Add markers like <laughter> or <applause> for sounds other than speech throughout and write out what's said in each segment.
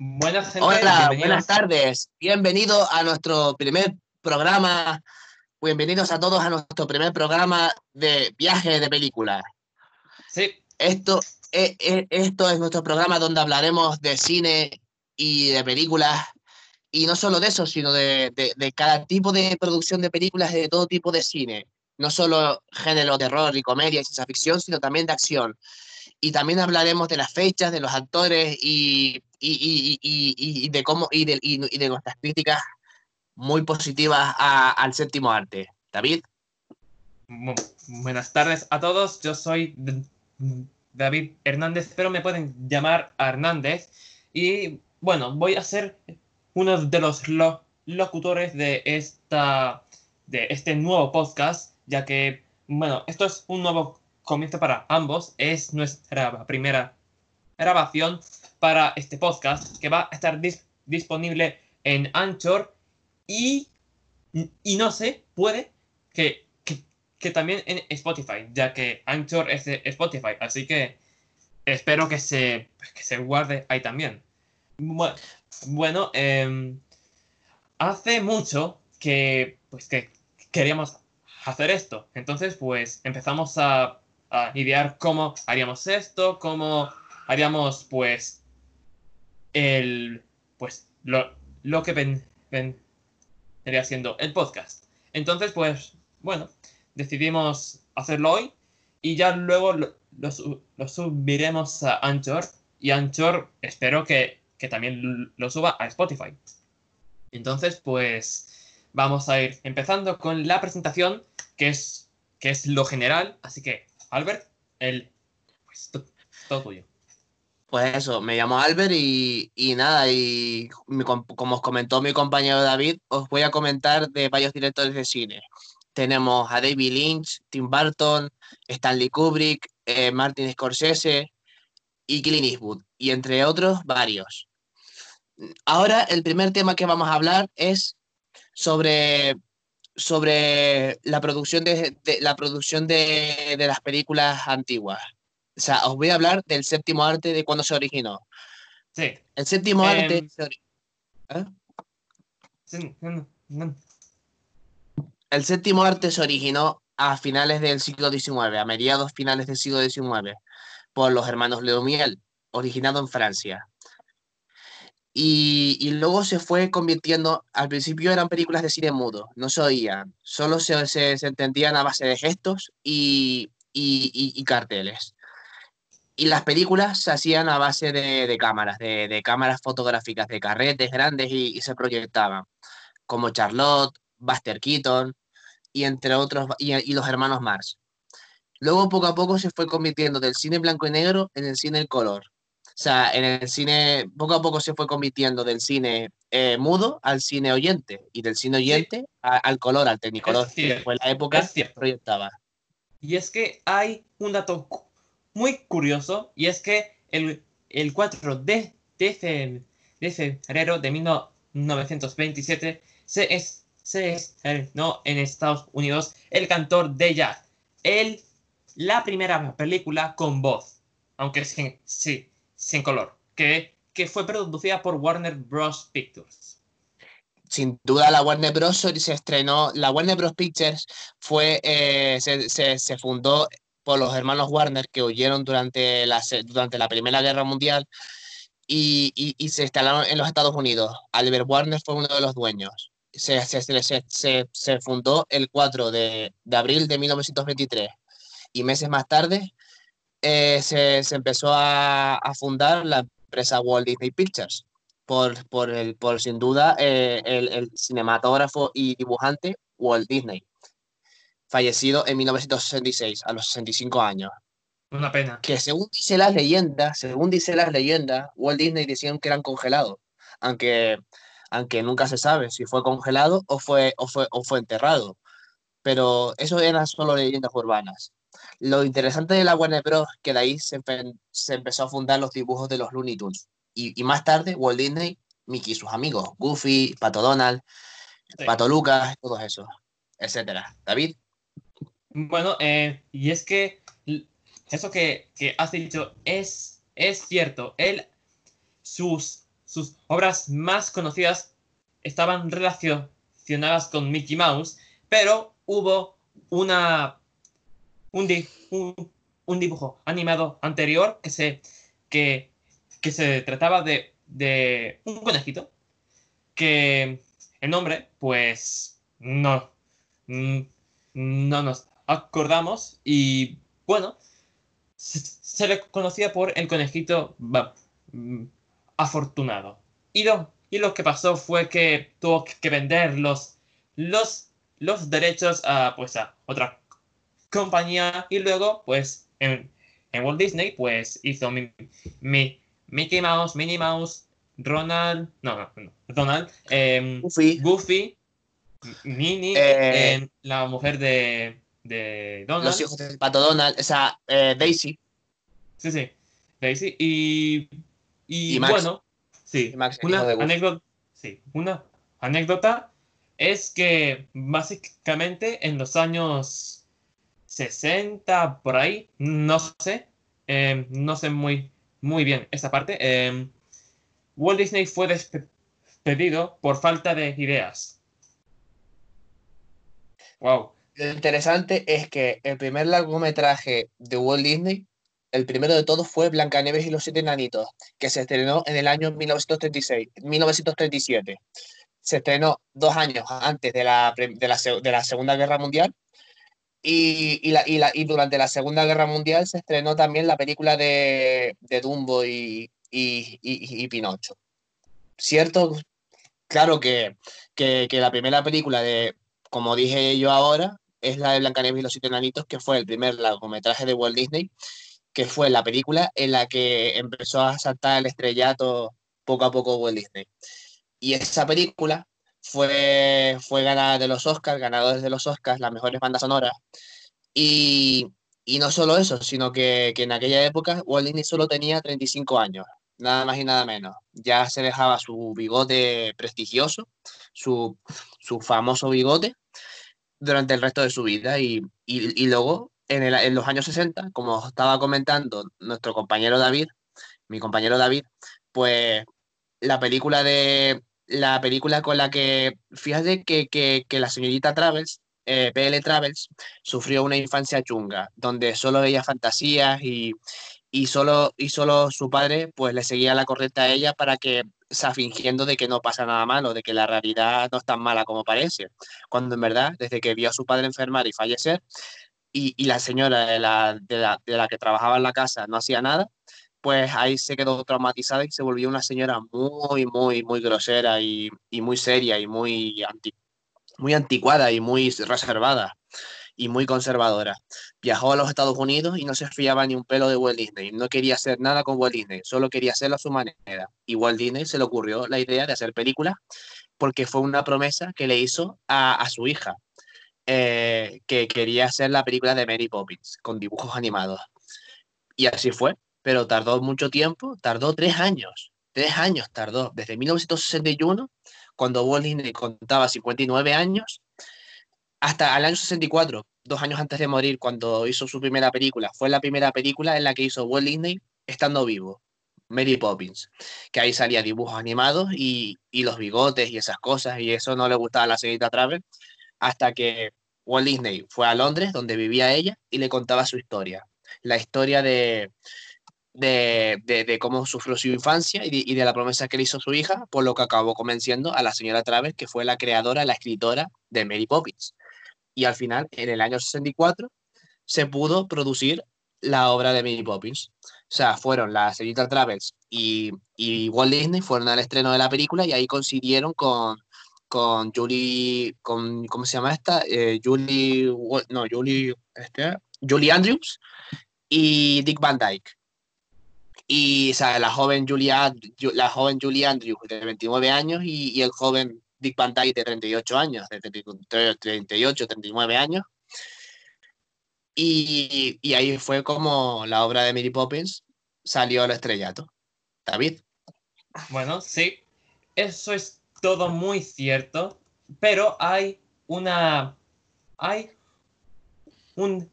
Buenas Hola, buenas tardes. Bienvenido a nuestro primer programa. Bienvenidos a todos a nuestro primer programa de viaje de películas. Sí. Esto es, esto es nuestro programa donde hablaremos de cine y de películas. Y no solo de eso, sino de, de cada tipo de producción de películas y de todo tipo de cine. No solo género, terror y comedia y ciencia ficción, sino también de acción y también hablaremos de las fechas, de los actores y, y, y, y de cómo y de, y, de nuestras críticas muy positivas al séptimo arte. David. Buenas tardes a todos, yo soy David Hernández, pero me pueden llamar Hernández. Y bueno, voy a ser uno de los locutores de, esta, de este nuevo podcast, ya que, bueno, esto es un nuevo comienzo para ambos. Es nuestra primera grabación para este podcast que va a estar disponible en Anchor y, y no sé, puede que, que, también en Spotify, ya que Anchor es Spotify. Así que espero que se, que se guarde ahí también. Bueno, em, hace mucho que, pues, que queríamos hacer esto. Entonces, pues empezamos a a idear cómo haríamos esto, cómo haríamos pues el pues lo, lo que ven, vendría siendo el podcast. Entonces pues bueno, decidimos hacerlo hoy y ya luego lo, lo, subiremos a Anchor y Anchor espero que, que también lo suba a Spotify. Entonces pues vamos a ir empezando con la presentación que es, que es lo general, así que Albert, el, pues, todo tuyo. Pues eso, me llamo Albert y, nada, y como os comentó mi compañero David, os voy a comentar de varios directores de cine. Tenemos a David Lynch, Tim Burton, Stanley Kubrick, eh, Martin Scorsese y Clint Eastwood, y entre otros varios. Ahora el primer tema que vamos a hablar es sobre sobre la producción de, la producción de, las películas antiguas. O sea, os voy a hablar del séptimo arte de cuando se originó. Sí. El séptimo em, arte. ¿eh? El séptimo arte se originó a finales del siglo XIX, a mediados finales del siglo XIX, por los hermanos Leomiel, originado en Francia. Y, luego se fue convirtiendo, al principio eran películas de cine mudo, no se oían, solo se, se, entendían a base de gestos y, y, carteles. Y las películas se hacían a base de, de cámaras, de, de, cámaras fotográficas, de carretes grandes y, se proyectaban, como Charlotte, Buster Keaton y entre otros, y, los hermanos Mars. Luego poco a poco se fue convirtiendo del cine blanco y negro en el cine en color o sea, en el cine, poco a poco se fue convirtiendo del cine eh, mudo al cine oyente y del cine oyente al color, al tecnicolor. fue la época que proyectaba. Y es que hay un dato muy curioso y es que el, el 4 de, de, febrero de 1927 se, es, se estrenó en Estados Unidos El cantor de jazz, el, la primera película con voz, aunque sí, sí sin color, que, que fue producida por Warner Bros. Pictures. Sin duda la Warner Bros. se estrenó, la Warner Bros. Pictures fue, eh, se, se, fundó por los hermanos Warner que huyeron durante la, durante la Primera Guerra Mundial y, y, se instalaron en los Estados Unidos. Albert Warner fue uno de los dueños. Se, se, fundó el 4 de, abril de 1923 y meses más tarde eh, se, se, empezó a, a, fundar la empresa Walt Disney Pictures, por, por, el, por sin duda eh, el, el, cinematógrafo y dibujante Walt Disney, fallecido en 1966, a los 65 años. Una pena. Que según dice las leyendas, según dice las leyendas, Walt Disney decían que eran congelados, aunque, aunque nunca se sabe si fue congelado o fue, o fue, o fue enterrado. Pero eso eran solo leyendas urbanas. Lo interesante de la Warner Bros. que de ahí se, se empezó a fundar los dibujos de los Looney Tunes. Y, y, más tarde, Walt Disney, Mickey y sus amigos, Goofy, Pato Donald, Pato Lucas, todos esos, etcétera. David. Bueno, eh, y es que eso que, que has dicho es, es cierto. Él, sus, sus obras más conocidas estaban relacionadas con Mickey Mouse, pero hubo una, un, un, dibujo animado anterior que se, que, que se trataba de, de un conejito que el nombre, pues no, no nos acordamos y bueno, se, le conocía por el conejito mm, afortunado. Y lo, y lo que pasó fue que tuvo que vender los, los, los derechos a, pues, a otra compañía y luego, pues, en, en Walt Disney, pues, hizo mi, mi, Mickey Mouse, Minnie Mouse, Ronald, no, no, no Donald, em, Goofy, Goofy Minnie, eh, em, la mujer de, de Donald. Los hijos del pato Donald, o sea, eh, Daisy. Sí, sí, Daisy. Y, y, bueno, sí, una, anécdota, sí, una anécdota es que básicamente en los años 60, por ahí, no sé, em, no sé muy, muy bien esa parte, eh, Walt Disney fue despedido por falta de ideas. Wow. Lo interesante es que el primer largometraje de Walt Disney, el primero de todos fue Blancanieves y los siete enanitos, que se estrenó en el año 1936, 1937. Se estrenó dos años antes de la, de la, Segunda Guerra Mundial y, y, la, y, la, y, durante la Segunda Guerra Mundial se estrenó también la película de, de Dumbo y, y, Pinocho. Cierto, claro que, que, que, la primera película de, como dije yo ahora, es la de Blancanieves y los siete enanitos, que fue el primer largometraje de Walt Disney, que fue la película en la que empezó a saltar el estrellato poco a poco Walt Disney. Y esa película fue, fue ganada de los Oscars, ganadores de los Oscars, las mejores bandas sonoras. Y, y no solo eso, sino que, que, en aquella época Walt Disney solo tenía 35 años, nada más y nada menos. Ya se dejaba su bigote prestigioso, su, su famoso bigote, durante el resto de su vida. Y, y, luego, en, el, en, los años 60, como estaba comentando nuestro compañero David, mi compañero David, pues la película de la película con la que, fíjate que, que, que la señorita Travels, eh, PL Travels, sufrió una infancia chunga, donde solo veía fantasías y, y, solo, y solo su padre pues le seguía la corriente a ella para que, sea, fingiendo de que no pasa nada malo, de que la realidad no es tan mala como parece, cuando en verdad, desde que vio a su padre enfermar y fallecer, y, y la señora de la, de, la, de la que trabajaba en la casa no hacía nada, pues ahí se quedó traumatizada y se volvió una señora muy, muy, muy grosera y, y muy seria y muy, muy anticuada y muy reservada y muy conservadora. Viajó a los Estados Unidos y no se fiaba ni un pelo de Walt Disney. No quería hacer nada con Walt Disney, solo quería hacerlo a su manera. Y Walt Disney se le ocurrió la idea de hacer películas porque fue una promesa que le hizo a, a su hija, eh, que quería hacer la película de Mary Poppins con dibujos animados. Y así fue pero tardó mucho tiempo, tardó tres años, tres años tardó, desde 1961, cuando Walt Disney contaba 59 años, hasta el año 64, dos años antes de morir, cuando hizo su primera película. Fue la primera película en la que hizo Walt Disney estando vivo, Mary Poppins, que ahí salía dibujos animados y, los bigotes y esas cosas, y eso no le gustaba a la señorita Travel, hasta que Walt Disney fue a Londres, donde vivía ella, y le contaba su historia. La historia de, cómo sufrió su infancia y de, y de, la promesa que le hizo su hija, por lo que acabó convenciendo a la señora Traves, que fue la creadora, la escritora de Mary Poppins. Y al final, en el año 64, se pudo producir la obra de Mary Poppins. O sea, fueron la señorita Travels y, y Walt Disney, fueron al estreno de la película y ahí coincidieron con, con Julie, con, ¿cómo se llama esta? Eh, Julie, no, Julie, este, Julie Andrews y Dick Van Dyke. Y o sea, la joven Julia, la joven Julie Andrews de 29 años y el joven Dick Van Dyke de 38 años, de 38, 39 años. Y, y, ahí fue como la obra de Mary Poppins salió al estrellato. David. Bueno, sí, eso es todo muy cierto, pero hay una... Hay un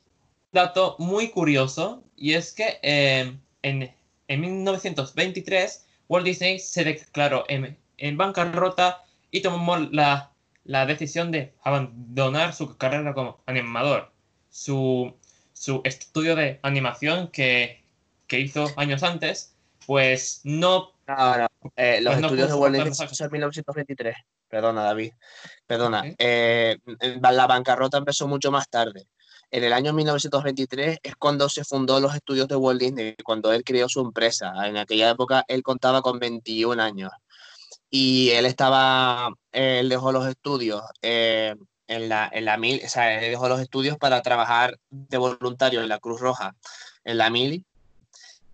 dato muy curioso y es que eh, en en 1923, Walt Disney se declaró en, en bancarrota y tomó la, la decisión de abandonar su carrera como animador. Su, su estudio de animación que, que hizo años antes, pues no... No, no. Eh, los Pues no estudios de puso Walt Disney en 1923. Perdona, David. Perdona. Eh, la bancarrota empezó mucho más tarde. En el año 1923 es cuando se fundó los estudios de Walt Disney, cuando él creó su empresa. En aquella época él contaba con 21 años. Y él estaba, él dejó los estudios eh, en la, en la mil, o sea, él dejó los estudios para trabajar de voluntario en la Cruz Roja, en la mili.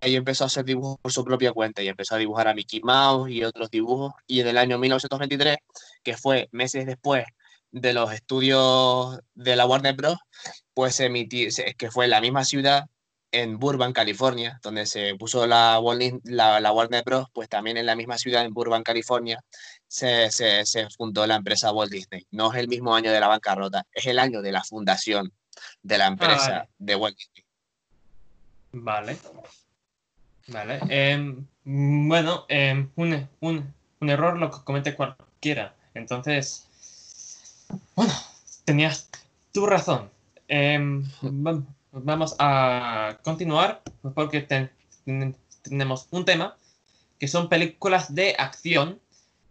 Y empezó a hacer dibujos por su propia cuenta y empezó a dibujar a Mickey Mouse y otros dibujos. Y en el año 1923, que fue meses después de los estudios de la Warner Bros., pues se emitió, que fue en la misma ciudad, en Burbank, California, donde se puso la, la, la Warner Bros., pues también en la misma ciudad, en Burbank, California, se, se, se fundó la empresa Walt Disney. No es el mismo año de la bancarrota, es el año de la fundación de la empresa vale. de Walt Disney. Vale. Vale. em, bueno, em, un, un, un error lo comete cualquiera. Entonces, bueno, tenías tu razón. <laughs> Va- vamos a continuar porque ten- ten- tenemos un tema que son películas de acción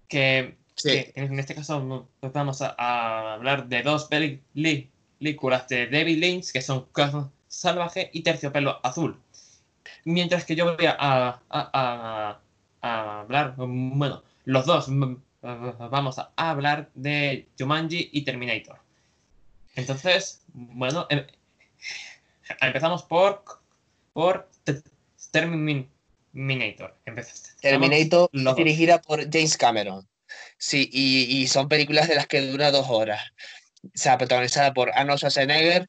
que, Sí, que en este caso no- vamos a, a hablar de dos películas de David Lynch que son Corazón Salvaje y Terciopelo Azul. Mientras que yo voy a, a- a- a hablar, bueno, los dos vamos a hablar de Jumanji y Terminator. Entonces, bueno, em- <laughs> empezamos por, por Te- Terminator. Empezamos Terminator dirigida por James Cameron. Sí, y, y son películas de las que dura dos horas. O sea, protagonizada por Arnold Schwarzenegger,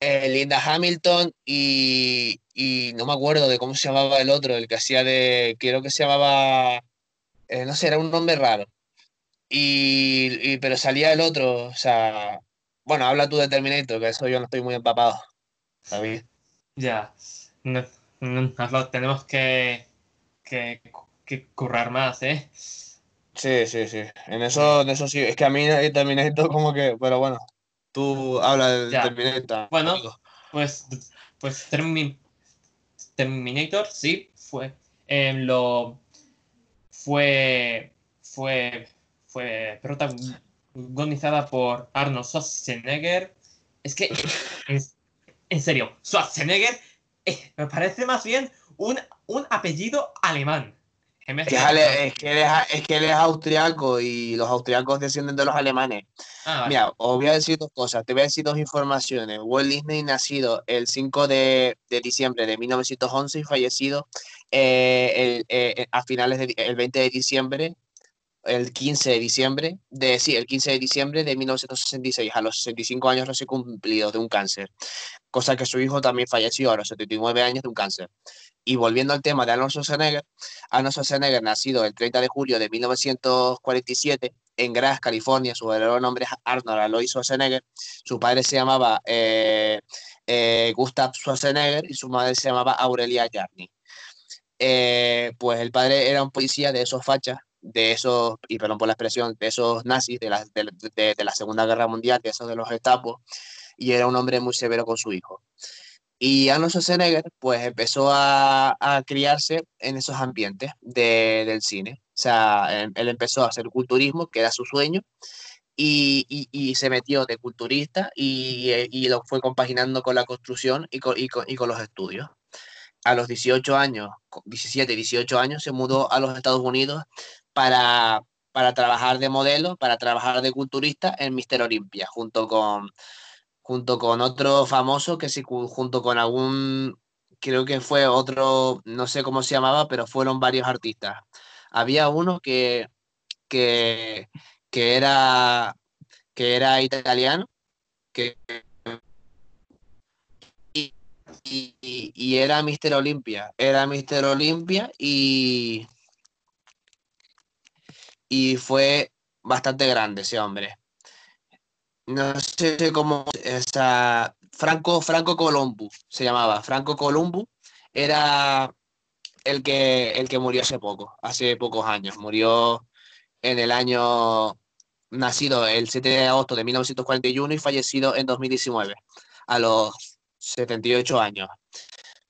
eh, Linda Hamilton y, y no me acuerdo de cómo se llamaba el otro, el que hacía de, creo que se llamaba, eh, no sé, era un nombre raro. Y, y- pero salía el otro, o sea, bueno, habla tú de Terminator, que eso yo no estoy muy empapado. David. Ya, no- no- tenemos que, que, que currar más, ¿eh? Sí, sí, sí. En eso, en eso sí. Es que a mí eh, Terminator como que, pero bueno, tú hablas de Ya. Terminator. Bueno. Pues, pues Termi- Terminator, sí, fue em, lo fue fue fue protagonizada por Arnold Schwarzenegger. Es que <laughs> en, en serio, Schwarzenegger eh, me parece más bien un, un apellido alemán. Es que, de- ale- es que él es, es que él es austriaco y los austriacos descienden de los alemanes. Ah, vale. Mira, os voy a decir dos cosas, te voy a decir dos informaciones. Walt Disney nacido el 5 de, de diciembre de 1911 y fallecido eh, el, eh, a finales del 20 de diciembre, el 15 de diciembre, de, sí, el 15 de diciembre de 1966, a los 65 años recién cumplidos de un cáncer, cosa que su hijo también falleció a los 79 años de un cáncer. Y volviendo al tema de Arnold Schwarzenegger, Arnold Schwarzenegger, nacido el 30 de julio de 1947 en Graz, California, su verdadero nombre es Arnold Alois Schwarzenegger, su padre se llamaba eh, eh, Gustav Schwarzenegger y su madre se llamaba Aurelia Jarni. Eh, pues el padre era un policía de esos fachas, de esos, y perdón por la expresión, de esos nazis de la, de, de- la Segunda Guerra Mundial, de esos de los Gestapo, y era un hombre muy severo con su hijo. Y Arnold Schwarzenegger, pues empezó a, a criarse en esos ambientes de- del cine. O sea, él, él empezó a hacer culturismo, que era su sueño, y, y- se metió de culturista y, y lo fue compaginando con la construcción y con, con- y con los estudios. A los 18 años, co- 17, 18 años, se mudó a los Estados Unidos para, para trabajar de modelo, para trabajar de culturista en Mister Olympia, junto con, junto con otro famoso que cu- junto con algún, creo que fue otro, no sé cómo se llamaba, pero fueron varios artistas. Había uno que, que, que era, que era italiano, que, y, era Mister Olympia, era Mister Olympia y, y fue bastante grande ese hombre. No sé cómo, o sea, Franco, Franco Colombo se llamaba, Franco Colombo era, el que, el que murió hace poco, hace pocos años. Murió en el año, nacido el 7 de agosto de 1941 y fallecido en 2019, a los 78 años.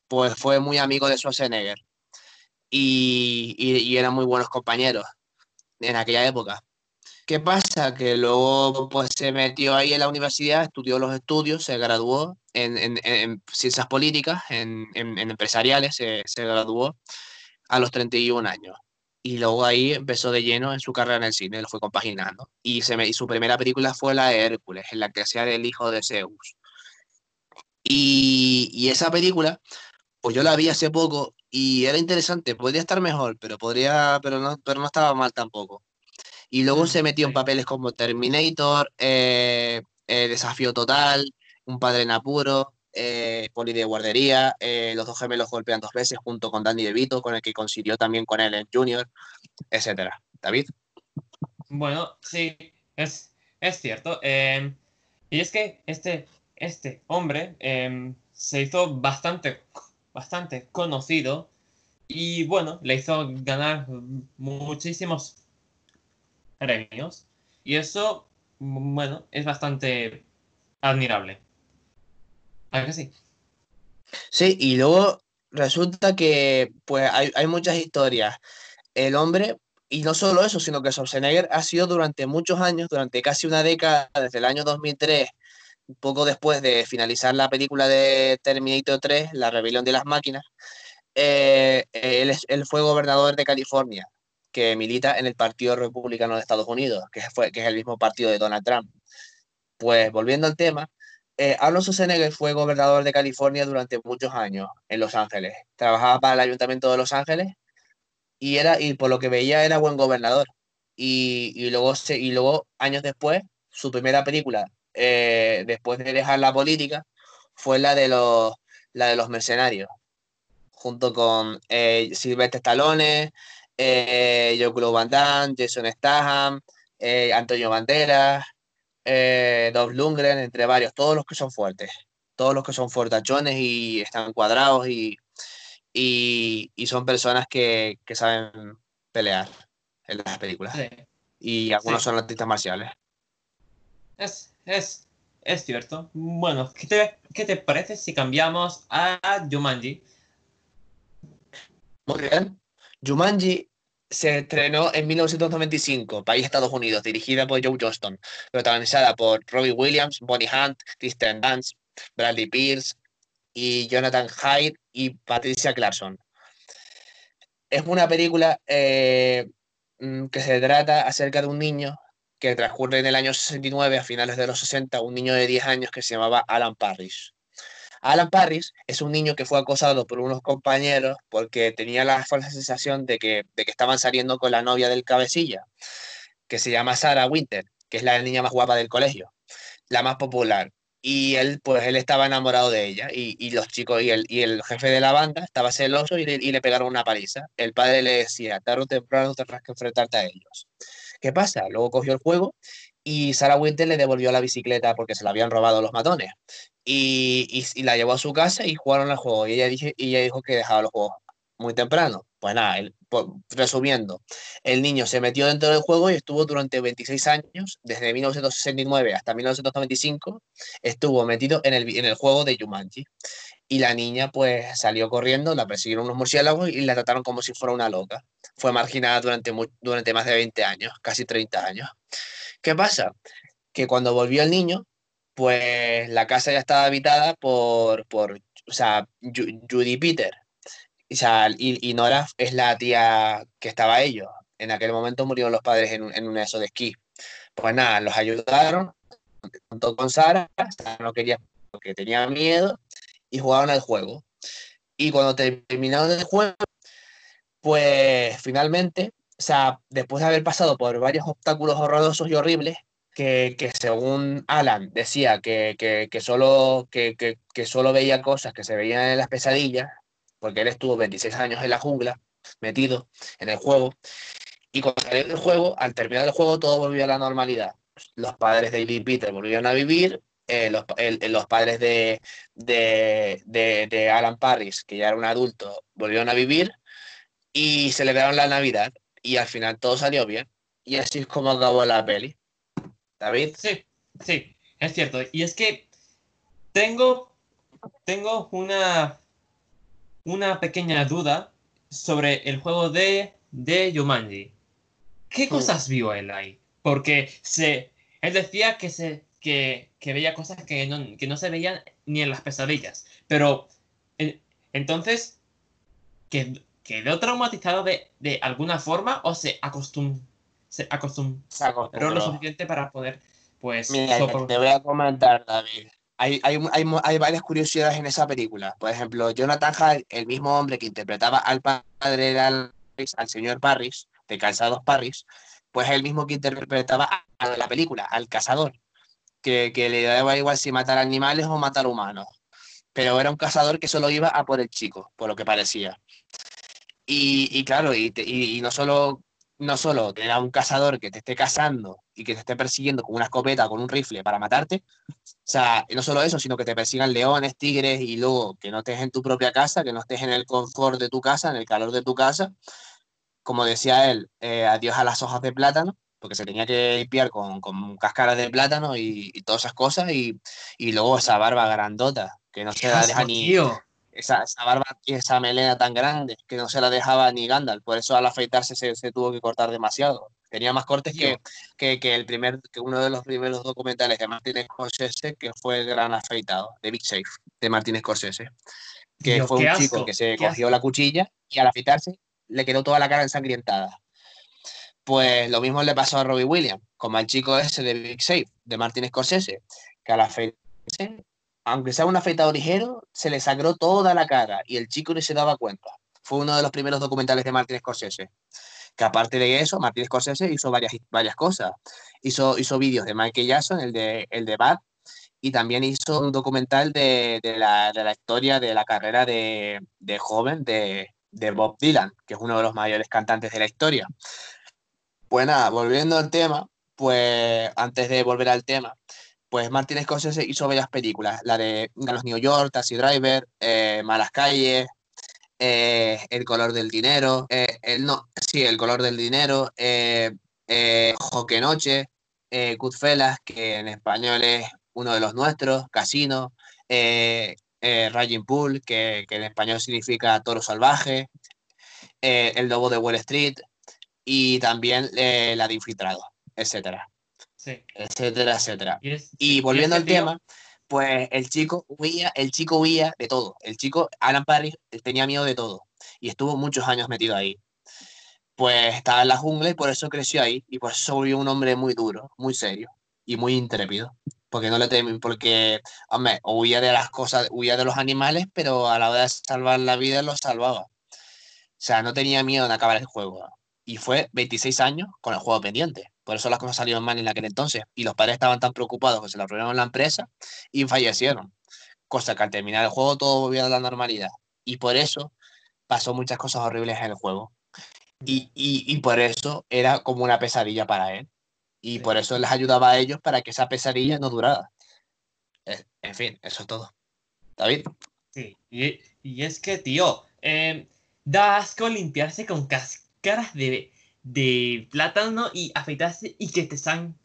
Pues fue muy amigo de Schwarzenegger y, y, y eran muy buenos compañeros en aquella época. ¿Qué pasa? Que luego pues, se metió ahí en la universidad, estudió los estudios, se graduó en, en, en ciencias políticas, en, empresariales, se, se, graduó a los 31 años. Y luego ahí empezó de lleno en su carrera en el cine, lo fue compaginando. Y, se y su primera película fue la de Hércules, en la que hacía del hijo de Zeus. Y, y esa película, pues yo la vi hace poco y era interesante, podría estar mejor, pero, podría, pero, no, pero no estaba mal tampoco. Y luego mm, se metió en papeles como Terminator, eh, eh, Desafío Total, Un Padre en Apuro, eh, Poli de Guardería, eh, Los dos gemelos golpean dos veces junto con Danny DeVito, con el que consiguió también con él en Junior, etcétera. David. Bueno, sí, es, es cierto. Y es que este, este hombre em, se hizo bastante, bastante conocido y bueno, le hizo ganar muchísimos premios. Y eso, bueno, es bastante admirable. ¿A que sí? Sí, y luego resulta que pues hay, hay, muchas historias. El hombre, y no solo eso, sino que Schwarzenegger ha sido durante muchos años, durante casi una década, desde el año 2003, poco después de finalizar la película de Terminator 3, La rebelión de las máquinas, eh, él, fue gobernador de California que milita en el Partido Republicano de Estados Unidos, que, fue, que es el mismo partido de Donald Trump. Pues volviendo al tema, eh, Arnold Schwarzenegger fue gobernador de California durante muchos años en Los Ángeles. Trabajaba para el Ayuntamiento de Los Ángeles y, era, y por lo que veía era buen gobernador. Y luego, se, y luego, años después, su primera película, eh, después de dejar la política, fue la de los, la de los mercenarios, junto con eh, Sylvester Stallone, eh, Jean-Claude Van Damme, Jason Statham, eh, Antonio Banderas, eh, Dolph Lundgren, entre varios, todos los que son fuertes, todos los que son fortachones y están cuadrados y, y, y son personas que, que, saben pelear en las películas. Sí. Y algunos sí. son artistas marciales. Es, es, es cierto. Bueno, ¿qué te, ¿qué te parece si cambiamos a Jumanji? Muy bien. Jumanji se estrenó en 1995, país Estados Unidos, dirigida por Joe Johnston, protagonizada por Robbie Williams, Bonnie Hunt, Kristen Dance, Bradley Pierce y Jonathan Hyde y Patricia Clarkson. Es una película eh, mm, que se trata acerca de un niño que transcurre en el año 69, a finales de los 60, un niño de 10 años que se llamaba Alan Parrish. Alan Parris es un niño que fue acosado por unos compañeros porque tenía la falsa sensación de que, de que estaban saliendo con la novia del cabecilla, que se llama Sarah Winter, que es la niña más guapa del colegio, la más popular. Y él, pues él estaba enamorado de ella y, los chicos y el, y el jefe de la banda estaba celoso y le, y le pegaron una paliza. El padre le decía, tarde o temprano tendrás que enfrentarte a ellos. ¿Qué pasa? Luego cogió el juego y Sarah Winter le devolvió la bicicleta porque se la habían robado los matones. Y, y, la llevó a su casa y jugaron el juego. Y ella, y ella dijo que dejaba los juegos muy temprano. Pues nada, el, resumiendo, el niño se metió dentro del juego y estuvo durante 26 años, desde 1969 hasta 1995, estuvo metido en el, en el juego de Jumanji. Y la niña pues salió corriendo, la persiguieron unos murciélagos y la trataron como si fuera una loca. Fue marginada durante, durante más de 20 años, casi 30 años. ¿Qué pasa? Que cuando volvió el niño, pues la casa ya estaba habitada por, por o sea, Judy Peter. Y, y, Nora es la tía que estaba ellos. En aquel momento murieron los padres en en un eso de esquí. Pues nada, los ayudaron junto con Sara, no quería porque tenía miedo y jugaron al juego. Y cuando terminaron el juego, pues finalmente, o sea, después de haber pasado por varios obstáculos horrorosos y horribles, que, que, según Alan decía que, que, que, que, solo veía cosas que se veían en las pesadillas, porque él estuvo 26 años en la jungla, metido en el juego, y cuando salió del juego, al terminar el juego, todo volvió a la normalidad. Los padres de Lee Peter volvieron a vivir, eh, los, los, padres de, de, de, de, Alan Parris, que ya era un adulto, volvieron a vivir, y celebraron la Navidad y al final todo salió bien. Y así es como acabó la peli. David. Sí, sí, es cierto. Y es que tengo, tengo una, una pequeña duda sobre el juego de, de Yumanji. ¿Qué Hmm. cosas vio él ahí? Porque se, él decía que, se, que, que veía cosas que no, que no se veían ni en las pesadillas. Pero entonces, ¿qued- ¿quedó traumatizado de, de alguna forma o se acostum, se acostumbró Se acostumbró. lo suficiente para poder, pues, Mira, te voy a comentar, David. Hay, hay, hay, hay varias curiosidades en esa película. Por ejemplo, Jonathan Hall, el mismo hombre que interpretaba al padre de al, al señor Parris, de Calzados Parris, pues es el mismo que interpretaba a, la película, al cazador, que, que le daba igual si matar animales o matar humanos. Pero era un cazador que solo iba a por el chico, por lo que parecía. Y, y claro, y, y- y no solo no solo tener a un cazador que te esté cazando y que te esté persiguiendo con una escopeta, con un rifle para matarte, o sea, no solo eso, sino que te persigan leones, tigres y luego que no estés en tu propia casa, que no estés en el confort de tu casa, en el calor de tu casa. Como decía él, eh, adiós a las hojas de plátano, porque se tenía que limpiar con, con cáscaras de plátano y, y todas esas cosas, y, y luego esa barba grandota, que no se la deja ni, tío! Esa, esa barba y esa melena tan grande que no se la dejaba ni Gandalf. Por eso al afeitarse se, se tuvo que cortar demasiado. Tenía más cortes que, que, que el primer, que uno de los primeros documentales de Martin Scorsese, que fue El Gran Afeitado, de Big Safe, de Martin Scorsese. Que Tío, fue un asco, chico que se cogió asco. la cuchilla y al afeitarse le quedó toda la cara ensangrientada. Pues lo mismo le pasó a Robbie Williams, como al chico ese de Big Safe, de Martin Scorsese, que al afeitarse aunque sea un afeitado ligero, se le sangró toda la cara y el chico ni se daba cuenta. Fue uno de los primeros documentales de Martin Scorsese. Que aparte de eso, Martin Scorsese hizo varias, varias cosas. Hizo, hizo vídeos de Michael Jackson, el de, el de Bad, y también hizo un documental de, de, la, de la, historia de la carrera de, de joven de, Bob Dylan, que es uno de los mayores cantantes de la historia. Pues volviendo al tema, pues antes de volver al tema, pues Martin Scorsese hizo varias películas, la de Los New York, Taxi Driver, eh, Malas Calles, eh, El color del dinero, eh, el, no, sí, El color del dinero, Joque Noche, Goodfellas, que en español es uno de los nuestros, Casino, Raging Pool, que, en español significa Toro Salvaje, El Lobo de Wall Street y también La de Infiltrado, etcétera. Sí. etcétera, etcétera. Y, es, y volviendo y al tema, pues el chico huía, el chico huía de todo. El chico, Alan Parrish, tenía miedo de todo y estuvo muchos años metido ahí. Pues estaba en la jungla y por eso creció ahí y por eso volvió un hombre muy duro, muy serio y muy intrépido. Porque no le temen, porque, hombre, huía de las cosas, huía de los animales, pero a la hora de salvar la vida los salvaba. O sea, no tenía miedo en acabar el juego. Y fue 26 años con el juego pendiente. Por eso las cosas salieron mal en aquel entonces. Y los padres estaban tan preocupados que se lo arruinaron la empresa y fallecieron. Cosa que al terminar el juego todo volvió a la normalidad. Y por eso pasó muchas cosas horribles en el juego. Y, y, y por eso era como una pesadilla para él. Y sí. por eso les ayudaba a ellos para que esa pesadilla no durara. En fin, eso es todo. David. Sí, y, y es que, tío, eh, da asco limpiarse con cáscaras de, de plátano y afeitarse y que te san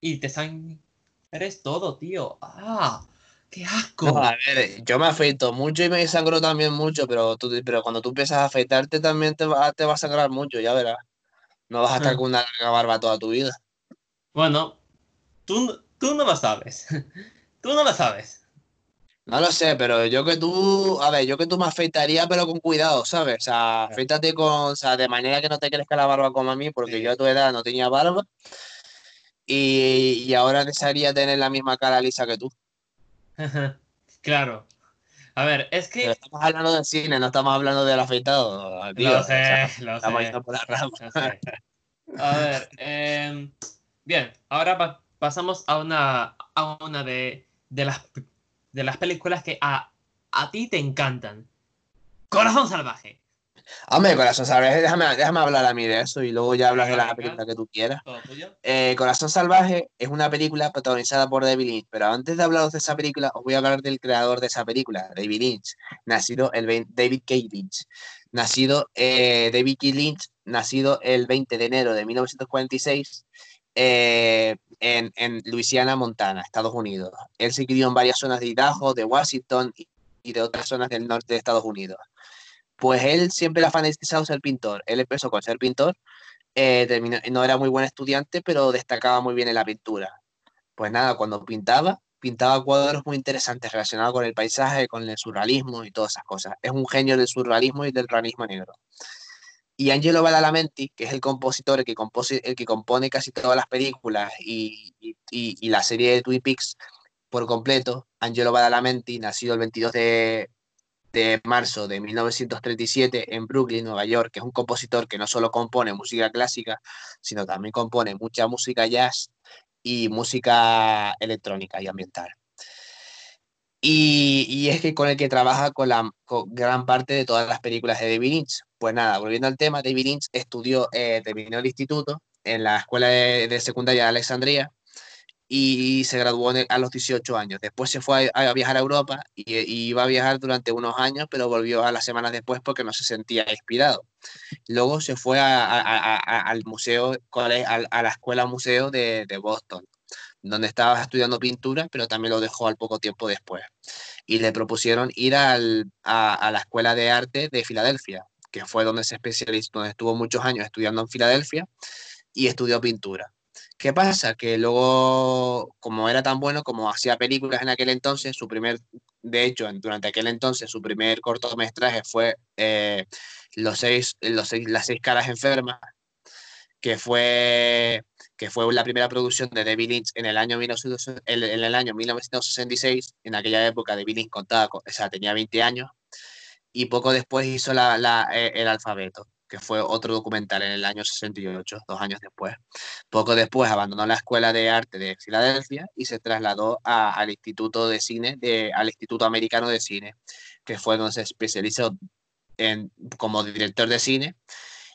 y te san eres todo, tío. Ah, qué asco. No, a ver, yo me afeito mucho y me sangro también mucho, pero tú, pero cuando tú empiezas a afeitarte también te va, te va a sangrar mucho, ya verás. No vas a estar con una larga barba toda tu vida. Bueno, tú, tú no lo sabes. <laughs> tú no lo sabes. No lo sé, pero yo que tú, a ver, yo que tú me afeitaría, pero con cuidado, ¿sabes? O sea, afeítate con, o sea, de manera que no te crezca la barba como a mí, porque sí. yo a tu edad no tenía barba y, y ahora desearía tener la misma cara lisa que tú. <laughs> claro. A ver, es que... Pero estamos hablando del cine, no estamos hablando del afeitado. Tío. Lo sé, o sea, lo estamos sé. yendo por la rama. Lo sé. A ver, eh, bien, ahora pa pasamos a una, a una de, de, las, de las películas que a, a ti te encantan. Corazón salvaje. Hombre, Corazón Salvaje, déjame, déjame hablar a mí de eso y luego ya hablas de la película que tú quieras. Eh, Corazón Salvaje es una película protagonizada por David Lynch, pero antes de hablaros de esa película, os voy a hablar del creador de esa película, David Lynch, nacido el 20, David K. Lynch, nacido eh, David G. Lynch, nacido el 20 de enero de 1946 eh, en, en, Luisiana, Montana, Estados Unidos. Él se crió en varias zonas de Idaho, de Washington y de otras zonas del norte de Estados Unidos. Pues él siempre le ha fanatizado ser pintor. Él empezó con ser pintor, eh, terminó, no era muy buen estudiante, pero destacaba muy bien en la pintura. Pues nada, cuando pintaba, pintaba cuadros muy interesantes relacionados con el paisaje, con el surrealismo y todas esas cosas. Es un genio del surrealismo y del realismo negro. Y Angelo Badalamenti, que es el compositor, el que, el que compone casi todas las películas y, y, y, la serie de Twin Peaks por completo, Angelo Badalamenti, nacido el 22 de, de marzo de 1937 en Brooklyn, Nueva York, que es un compositor que no solo compone música clásica, sino también compone mucha música jazz y música electrónica y ambiental. Y, y, es que con el que trabaja con la con gran parte de todas las películas de David Lynch. Pues nada, volviendo al tema, David Lynch estudió, eh, terminó el instituto en la escuela de, de secundaria de Alexandria y se graduó a los 18 años. Después se fue a, a viajar a Europa y, y, iba a viajar durante unos años, pero volvió a las semanas después porque no se sentía inspirado. Luego se fue a, al museo, a la escuela museo de, de, Boston, donde estaba estudiando pintura, pero también lo dejó al poco tiempo después. Y le propusieron ir al, a, la escuela de arte de Filadelfia, que fue donde se especializó, donde estuvo muchos años estudiando en Filadelfia y estudió pintura ¿Qué pasa? Que luego, como era tan bueno, como hacía películas en aquel entonces, su primer, de hecho, durante aquel entonces, su primer cortometraje fue eh, los seis, los seis, Las seis caras enfermas, que fue, que fue la primera producción de David Lynch en el año, 19, en, el año 1966. En aquella época, David Lynch contaba, con, o sea, tenía 20 años, y poco después hizo eh, el alfabeto que fue otro documental en el año 68, dos años después. Poco después abandonó la Escuela de Arte de Filadelfia y se trasladó al Instituto de Cine, al Instituto Americano de Cine, que fue donde se especializó como director de cine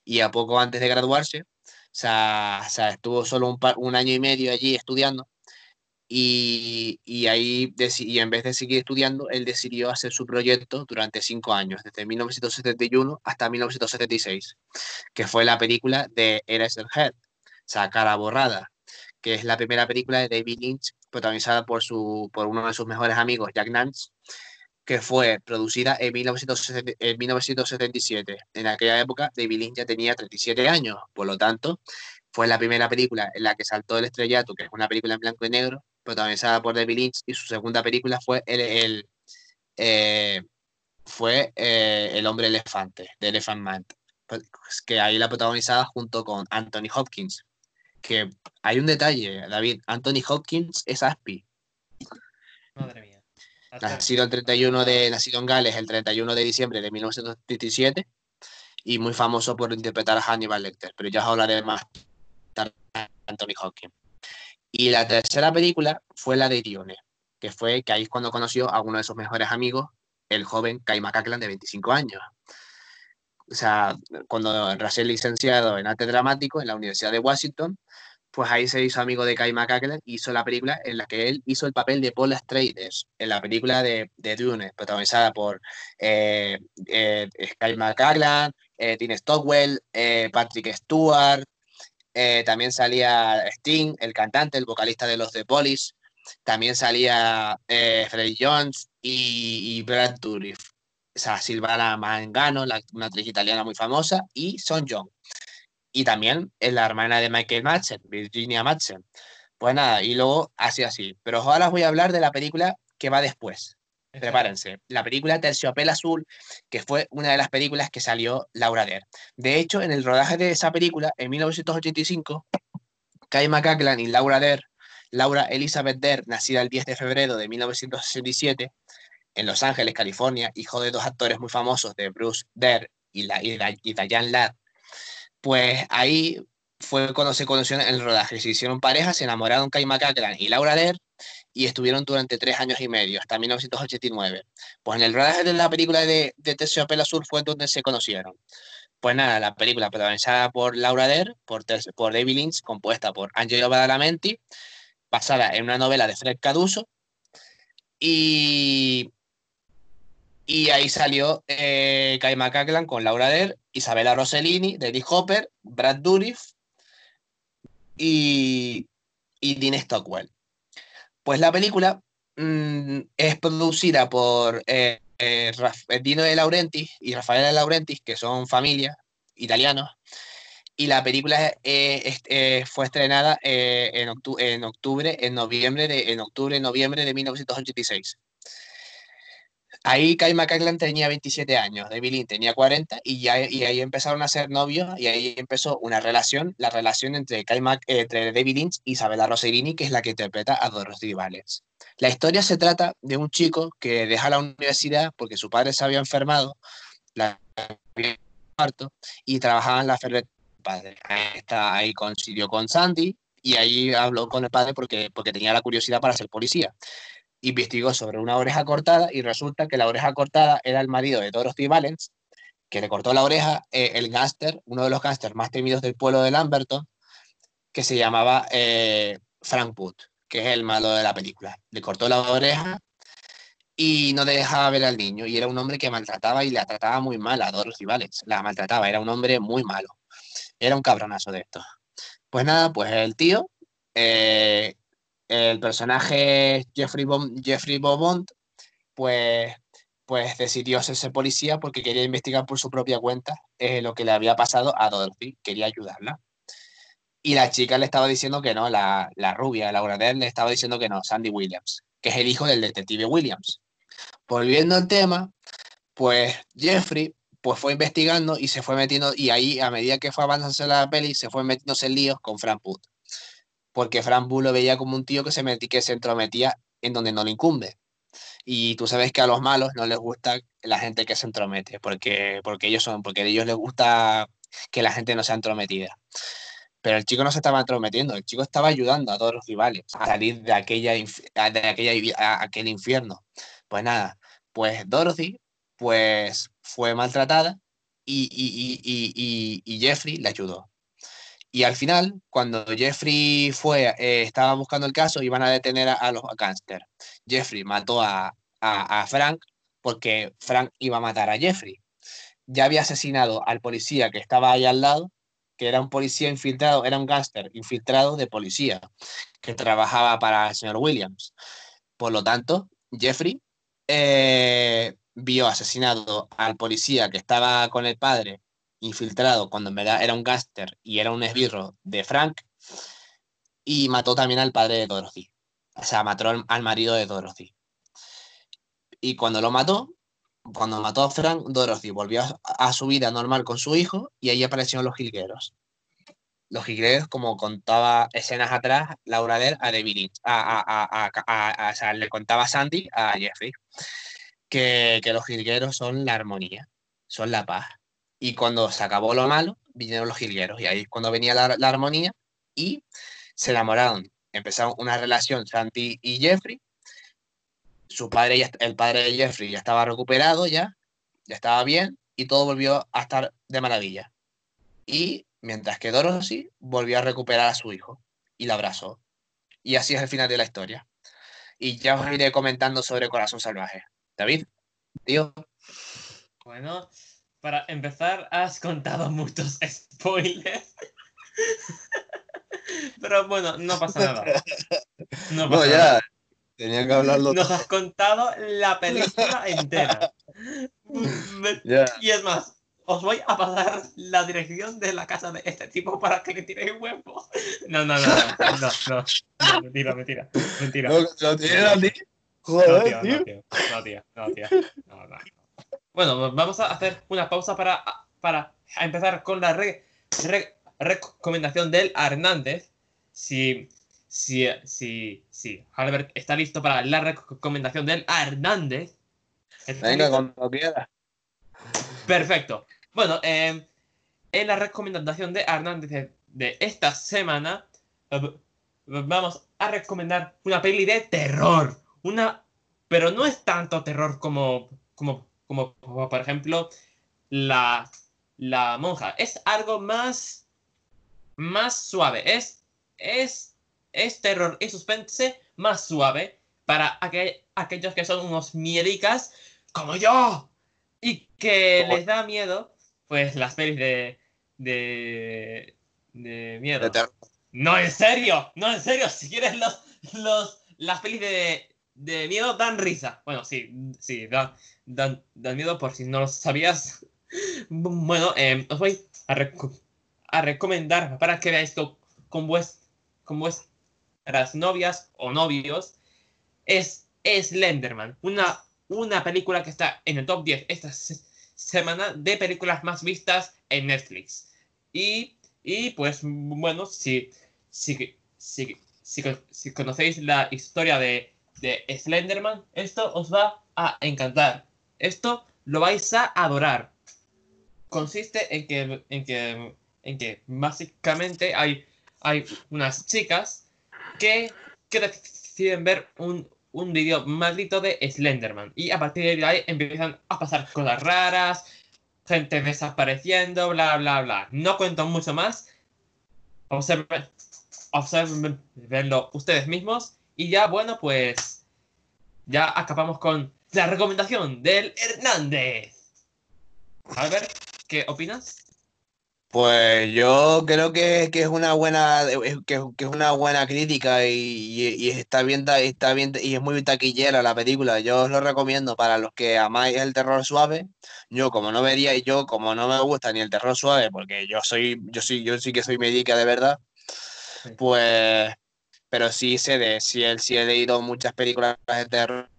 y a poco antes de graduarse, o estuvo solo un año y medio allí estudiando y, y, ahí, y en vez de seguir estudiando, él decidió hacer su proyecto durante cinco años, desde 1971 hasta 1976, que fue la película de Eraserhead, o sea, Cara Borrada, que es la primera película de David Lynch, protagonizada por, su, por uno de sus mejores amigos, Jack Nance, que fue producida en, 1970, en 1977. En aquella época, David Lynch ya tenía 37 años, por lo tanto, fue la primera película en la que saltó el estrellato, que es una película en blanco y negro, protagonizada por David Lynch, y su segunda película fue el, el eh, fue eh, El hombre elefante, de Elephant Man, pues, que ahí la protagonizada junto con Anthony Hopkins. Que hay un detalle, David, Anthony Hopkins es Aspi. Madre mía. Nacido el 31 de, nacido en Gales el 31 de diciembre de 1977 y muy famoso por interpretar a Hannibal Lecter, pero ya os hablaré más tarde de Anthony Hopkins. Y la tercera película fue la de Dione, que fue que ahí cuando conoció a uno de sus mejores amigos, el joven Kai McCackland de 25 años. O sea, cuando Russell licenciado en arte dramático en la Universidad de Washington, pues ahí se hizo amigo de Kai McCackland y hizo la película en la que él hizo el papel de Paul Atreides, en la película de, Dune, protagonizada por eh, eh, Kai McCackland, eh, Stockwell, eh, Patrick Stewart, eh, también salía Sting, el cantante, el vocalista de los The Police. También salía eh, Freddie Jones y, Brad Dourif. O sea, Silvana Mangano, una actriz italiana muy famosa, y Son Young. Y también es la hermana de Michael Madsen, Virginia Madsen. Pues nada, y luego así así. Pero ahora os voy a hablar de la película que va después prepárense, la película Terciopelo Azul, que fue una de las películas que salió Laura Dern. De hecho, en el rodaje de esa película, en 1985, Kai McCackland y Laura Dern, Laura Elizabeth Dern, nacida el 10 de febrero de 1967, en Los Ángeles, California, hijo de dos actores muy famosos, de Bruce Dern y, la, y, la, y Diane Ladd, pues ahí fue cuando se conocieron en el rodaje, se hicieron pareja, se enamoraron Kai McCackland y Laura Dern, y estuvieron durante tres años y medio, hasta 1989. Pues en el rodaje de la película de, de Terciopelo Azul fue donde se conocieron. Pues nada, la película protagonizada por Laura Dern, por, por David Lynch, compuesta por Angelo Badalamenti, basada en una novela de Fred Caduso, y, Y ahí salió eh, Kai McCaglan con Laura Dern, Isabella Rossellini, Dennis Hopper, Brad Dourif y, y Dean Stockwell. Pues la película mm, es producida por eh, eh, Dino de Laurentiis y Rafaela de Laurentiis, que son familia italianos, y la película fue estrenada en, octubre, en octubre, en noviembre de, en octubre, noviembre de 1986. Ahí Kai McCaglan tenía 27 años, David Lynch tenía 40 y, ya, y ahí empezaron a ser novios y ahí empezó una relación, la relación entre, Kai entre David Lynch y Isabella Rossellini, que es la que interpreta a Dorothy Valens. La historia se trata de un chico que deja la universidad porque su padre se había enfermado, la y trabajaba en la ferretería. Padre. Ahí coincidió con Sandy y ahí habló con el padre porque, porque tenía la curiosidad para ser policía investigó sobre una oreja cortada y resulta que la oreja cortada era el marido de Dorothy Valens, que le cortó la oreja eh, el gángster, uno de los gángsters más temidos del pueblo de Lamberton, que se llamaba eh, Frank Put, que es el malo de la película. Le cortó la oreja y no dejaba ver al niño. Y era un hombre que maltrataba y la trataba muy mal a Dorothy Valens. La maltrataba, era un hombre muy malo. Era un cabronazo de esto. Pues nada, pues el tío eh, el personaje Jeffrey, Jeffrey Beaumont, pues, pues decidió hacerse policía porque quería investigar por su propia cuenta eh, lo que le había pasado a Dorothy, quería ayudarla. Y la chica le estaba diciendo que no, la, la rubia, Laura Dern, le estaba diciendo que no, Sandy Williams, que es el hijo del detective Williams. Volviendo al tema, pues Jeffrey pues fue investigando y se fue metiendo, y ahí a medida que fue avanzando la peli, se fue metiéndose en líos con Frank Put porque Frank Bull lo veía como un tío que se, metí, que se entrometía en donde no le incumbe. Y tú sabes que a los malos no les gusta la gente que se entromete, porque, porque ellos son, porque a ellos les gusta que la gente no sea entrometida. Pero el chico no se estaba entrometiendo, el chico estaba ayudando a todos los rivales a salir de aquella, de aquella aquel infierno. Pues nada, pues Dorothy pues fue maltratada y, y, y Jeffrey le ayudó. Y al final, cuando Jeffrey fue, eh, estaba buscando el caso, iban a detener a, los gángsters. Jeffrey mató a, Frank porque Frank iba a matar a Jeffrey. Ya había asesinado al policía que estaba ahí al lado, que era un policía infiltrado, era un gángster infiltrado de policía, que trabajaba para el señor Williams. Por lo tanto, Jeffrey eh, vio asesinado al policía que estaba con el padre infiltrado cuando en verdad era un gángster y era un esbirro de Frank y mató también al padre de Dorothy. O sea, mató al, marido de Dorothy. Y cuando lo mató, cuando mató a Frank, Dorothy volvió a, su vida normal con su hijo y ahí aparecieron los jilgueros. Los jilgueros, como contaba escenas atrás, Laura Ler a David a, a, a, le contaba Sandy a Jeffrey, que, que los jilgueros son la armonía, son la paz. Y cuando se acabó lo malo, vinieron los jilgueros. Y ahí es cuando venía la, armonía y se enamoraron. Empezaron una relación Santi y Jeffrey. Su padre, ya, el padre de Jeffrey ya estaba recuperado, ya, ya estaba bien y todo volvió a estar de maravilla. Y mientras que Dorothy volvió a recuperar a su hijo y la abrazó. Y así es el final de la historia. Y ya os iré comentando sobre Corazón Salvaje. David, tío. Bueno, para empezar, has contado <laughs> muchos spoilers. Pero bueno, no pasa nada. No pasa ya. Tenía que hablarlo. Nos has contado la película entera. <laughs> Y es más, os voy a pasar la dirección de la casa de este tipo para que le tiréis huevos. No, no, no, no, no, no, mentira, mentira, mentira. ¿Lo, lo a ti? Joder, tío. No, tío, no, tío, no, no. Bueno, vamos a hacer una pausa para, para empezar con la recomendación del Hernández. Si, si, si, si Albert está listo para la recomendación del Hernández. Venga, cuando quiera. Perfecto. Bueno, eh, en la recomendación de Hernández de, esta semana, eh, vamos a recomendar una peli de terror. Una, pero no es tanto terror como, como como, por ejemplo la, la monja. Es algo más, más suave. Es, es, es terror y suspense más suave para aquellos que son unos miedicas como yo y que les da miedo, pues las pelis de, de, de miedo. De. No, en serio, no, en serio, si quieres los, los, las pelis de, de miedo dan risa. Bueno, sí, sí, dan, dan, dan miedo por si no lo sabías. <laughs> Bueno, eh, os voy a, reco- a recomendar para que veáis co- con, vues- con vuestras novias o novios es Slenderman, una, una película que está en el top 10 esta se- semana de películas más vistas en Netflix. Y, y pues bueno, si, si, si, si conocéis la historia de, de Slenderman, esto os va a encantar. Esto lo vais a adorar. Consiste en que, en que, en que básicamente hay, hay unas chicas que, que deciden ver un, un vídeo maldito de Slenderman. Y a partir de ahí empiezan a pasar cosas raras, gente desapareciendo, bla, bla, bla. No cuento mucho más. Observen, observenlo ustedes mismos. Y ya, bueno, pues ya acabamos con la recomendación del Hernández. Albert, ¿qué opinas? Pues yo creo que, que es una buena que, que es una buena crítica y, y- y está bien está bien y es muy taquillera la película. Yo os lo recomiendo para los que amáis el terror suave. Yo como no vería y yo como no me gusta ni el terror suave porque yo soy yo sí yo sí que soy médica de verdad. Pues pero sí sé de sí, sí he leído muchas películas de terror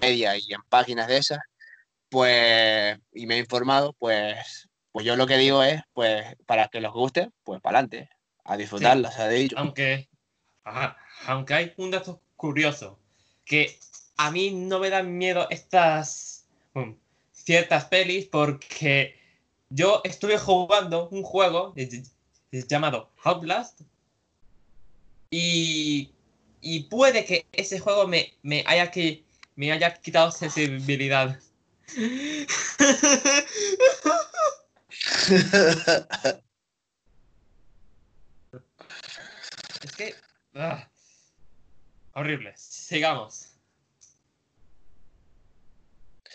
media y en páginas de esas, pues y me he informado, pues pues yo lo que digo es, pues, para que los guste, pues para adelante, a disfrutarlas, a de ello. Aunque, ajá, aunque hay un dato curioso, que a mí no me dan miedo estas um, ciertas pelis porque yo estuve jugando un juego eh, llamado Outlast y, y puede que ese juego me, me, haya, que, me haya quitado sensibilidad. <laughs> Es que... ah, horrible. Sigamos.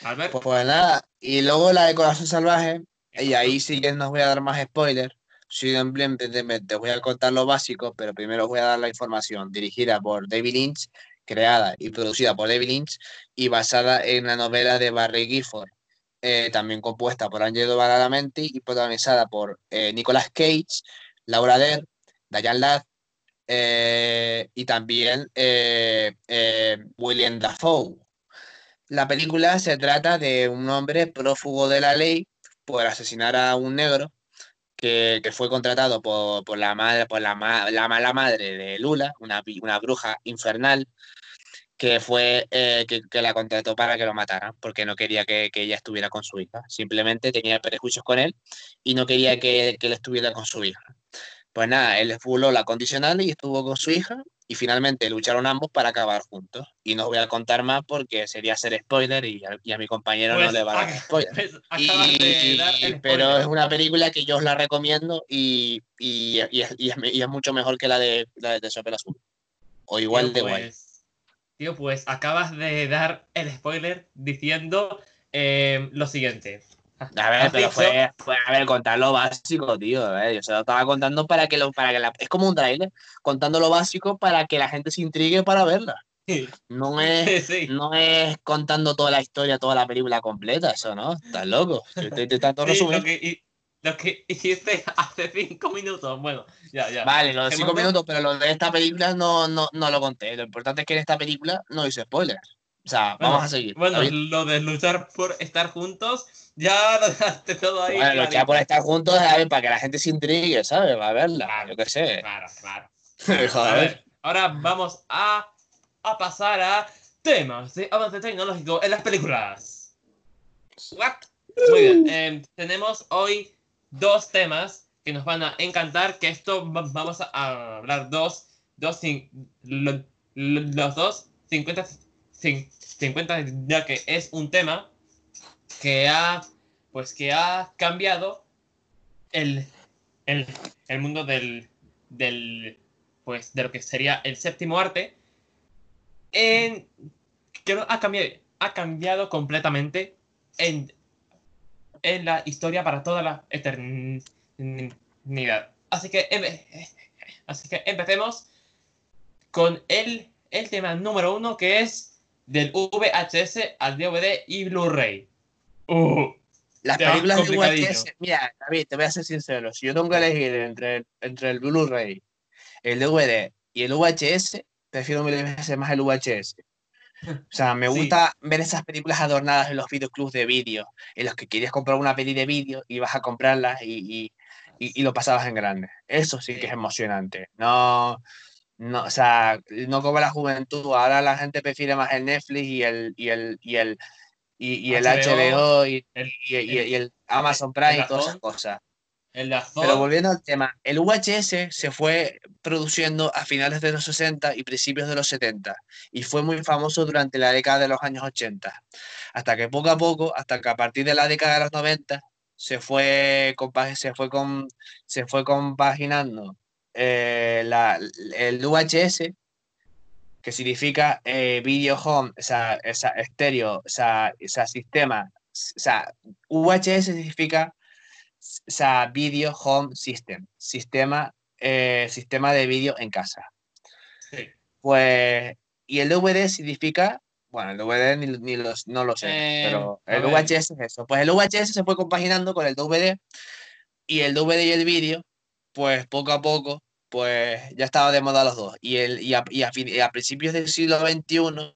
Albert, Pues, pues nada, y luego la de Corazón Salvaje, y ahí sí que no os voy a dar más spoilers. Simplemente voy a contar lo básico, pero primero voy a dar la información. Dirigida por David Lynch, creada y producida por David Lynch y basada en la novela de Barry Gifford. Eh, también compuesta por Angelo Badalamenti y protagonizada por eh, Nicolas Cage, Laura Dern, Diane Ladd eh, y también William Dafoe. La película se trata de un hombre prófugo de la ley por asesinar a un negro que, fue contratado por, por la madre, por la, la mala madre de Lula, una, una bruja infernal, que fue eh, que, la contrató para que lo mataran, porque no quería que, que ella estuviera con su hija. Simplemente tenía prejuicios con él y no quería que, que él estuviera con su hija. Pues nada, él fuló la condicional y estuvo con su hija y finalmente lucharon ambos para acabar juntos. Y no os voy a contar más porque sería hacer spoiler y a, y a mi compañero no Pues, le va a dar spoiler. <laughs> pues, Y- acabas de dar el pero spoiler. es una película que yo os la recomiendo y, y, y es, es- mucho mejor que la de, la de Terciopelo Azul. O igual Tío, de guay. pues, Tío, pues acabas de dar el spoiler diciendo eh, lo siguiente. A ver, pero fue, fue, a ver, contar lo básico, tío. a ver, yo se lo estaba contando para que lo, para que la, es como un trailer, contando lo básico para que la gente se intrigue para verla. No <laughs> es, sí. no es contando toda la historia, toda la película completa, eso no, estás loco. Yo estoy intentando Sí, resumir. lo, que, lo hiciste hace cinco minutos. Bueno, ya, ya. Vale, los cinco Dejémoslo. minutos, pero lo de esta película no, no, no lo conté. Lo importante es que en esta película no hice spoilers. O sea, Bueno, vamos a seguir. Bueno, lo de luchar por estar juntos, ya lo dejaste todo ahí. Bueno, luchar clarito. por estar juntos, ¿sabes? Para que la gente se intrigue, ¿sabes? Va a verla, Claro. yo qué sé. Claro, claro. <laughs> A ver, ahora vamos a, a pasar a temas de avance tecnológico en las películas. What? Muy bien, em, tenemos hoy dos temas que nos van a encantar, que esto va- vamos a hablar dos, dos lo- lo- los dos 50, cin- 50 ya que es un tema que ha pues que ha cambiado el, el, el mundo del, del pues de lo que sería el séptimo arte en que ha cambiado ha cambiado completamente en, en la historia para toda la eternidad. Así que, así que empecemos con el, el tema número uno que es del VHS al DVD y Blu-ray. Uh, Las películas de. VHS, mira, David, te voy a ser sincero, si yo tengo que elegir entre, entre el Blu-ray, el DVD y el VHS, prefiero mil veces más el VHS. O sea, me <laughs> Sí. gusta ver esas películas adornadas en los videoclubs de vídeo, en los que querías comprar una peli de vídeo y vas a comprarla y, y, y- y lo pasabas en grande. Eso sí que es emocionante. No, no, o sea, no como la juventud. Ahora la gente prefiere más el Netflix y el, y el, y el, y, y el HBO, HBO y, el, y, y- el- y el Amazon Prime y todas esas cosas. el. Pero volviendo al tema, el VHS se fue produciendo a finales de los 60 y principios de los 70 y fue muy famoso durante la década de los años 80, hasta que poco a poco, hasta que a partir de la década de los 90 se fue, se fue, con, se fue compaginando eh, la- el VHS, que significa eh, Video Home, o sea, esa estéreo, o sea, esa sistema, o sea, VHS significa o sea, Video Home System, sistema, eh, sistema de vídeo en casa. Sí. Pues, y el DVD significa, bueno, el DVD ni, ni los, no lo sé, Eh, pero el. VHS es eso. Pues el VHS se fue compaginando con el DVD y el DVD y el vídeo, pues poco a poco, pues ya estaba de moda los dos. Y, el, y, a, y a fin- y a principios del siglo XXI,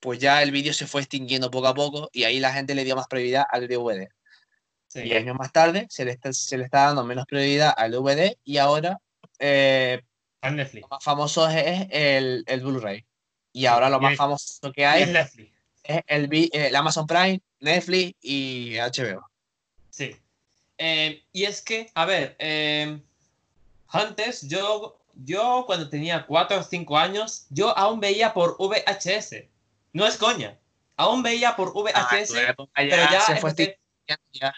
pues ya el vídeo se fue extinguiendo poco a poco y ahí la gente le dio más prioridad al DVD. sí. Y años más tarde se le está, se le está dando menos prioridad al DVD y ahora eh, lo más famoso es, el, el Blu-ray. Y ahora lo más famoso que hay Netflix. es el, el Amazon Prime, Netflix y HBO. Sí. Eh, y es que, a ver, eh, antes yo, yo cuando tenía 4 o 5 años, yo aún veía por VHS. No es coña. Aún veía por Ah, VHS, tu época ya pero ya se fue empecé- ya.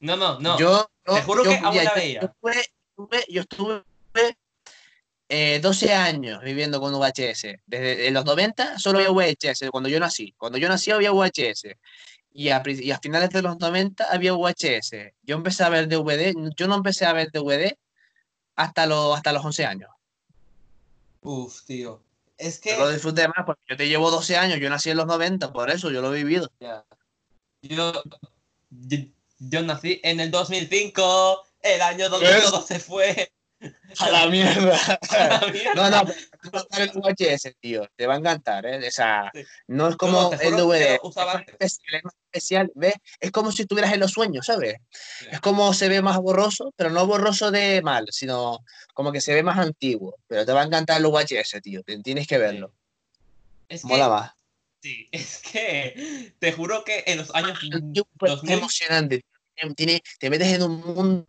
No, no, no. Yo, yo- Te juro yo- que aún la veía. Yo estuve, yo estuve eh, 12 años viviendo con VHS. Desde los 90 solo había VHS, cuando yo nací. Cuando yo nací había VHS. Y a, y a finales de los 90 había VHS. Yo empecé a ver DVD, yo no empecé a ver DVD hasta, los hasta los 11 años. Uf, tío. Es Yo lo disfruté más porque yo te llevo 12 años, yo nací en los 90, por eso yo lo he vivido. Yo, yo, yo nací en el 2005, el año donde ¿Ves? todo se fue. <laughs> A la mierda. <laughs> a la mierda. No, no, te va a encantar el VHS, tío. Te va a encantar, ¿eh? O sea, Sí. no es como No, el DVD. es más especial, ¿ves? Es como si estuvieras en los sueños, ¿sabes? Sí. Es como se ve más borroso, pero no borroso de mal, sino como que se ve más antiguo. Pero te va a encantar el VHS, tío. Tienes que verlo. Es que, Mola más. sí, es que te juro que en los años es 2000 emocionante. Tiene- te metes en un mundo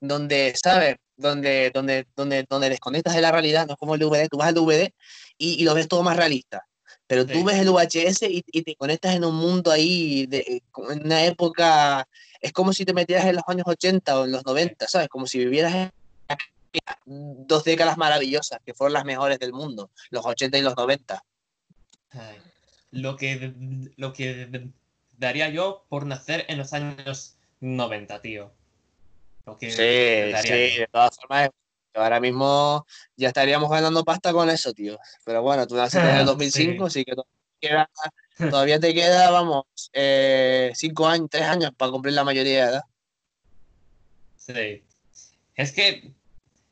donde, ¿sabes? Donde, donde, donde, donde desconectas de la realidad, no es como el DVD, tú vas al DVD y, y lo ves todo más realista. Pero tú Sí. ves el VHS y, y te conectas en un mundo ahí, de, en una época, es como si te metieras en los años 80 o en los 90, ¿sabes? Como si vivieras en dos décadas maravillosas, que fueron las mejores del mundo, los 80 y los 90. Ay, lo que lo que daría yo por nacer en los años 90, tío. Lo que Sí, sí, de todas formas, ahora mismo ya estaríamos ganando pasta con eso, tío. Pero bueno, tú naciste en el <laughs> 2005, así que todavía, queda- todavía te queda, vamos, eh, cinco años, tres años para cumplir la mayoría de edad. Sí. Es que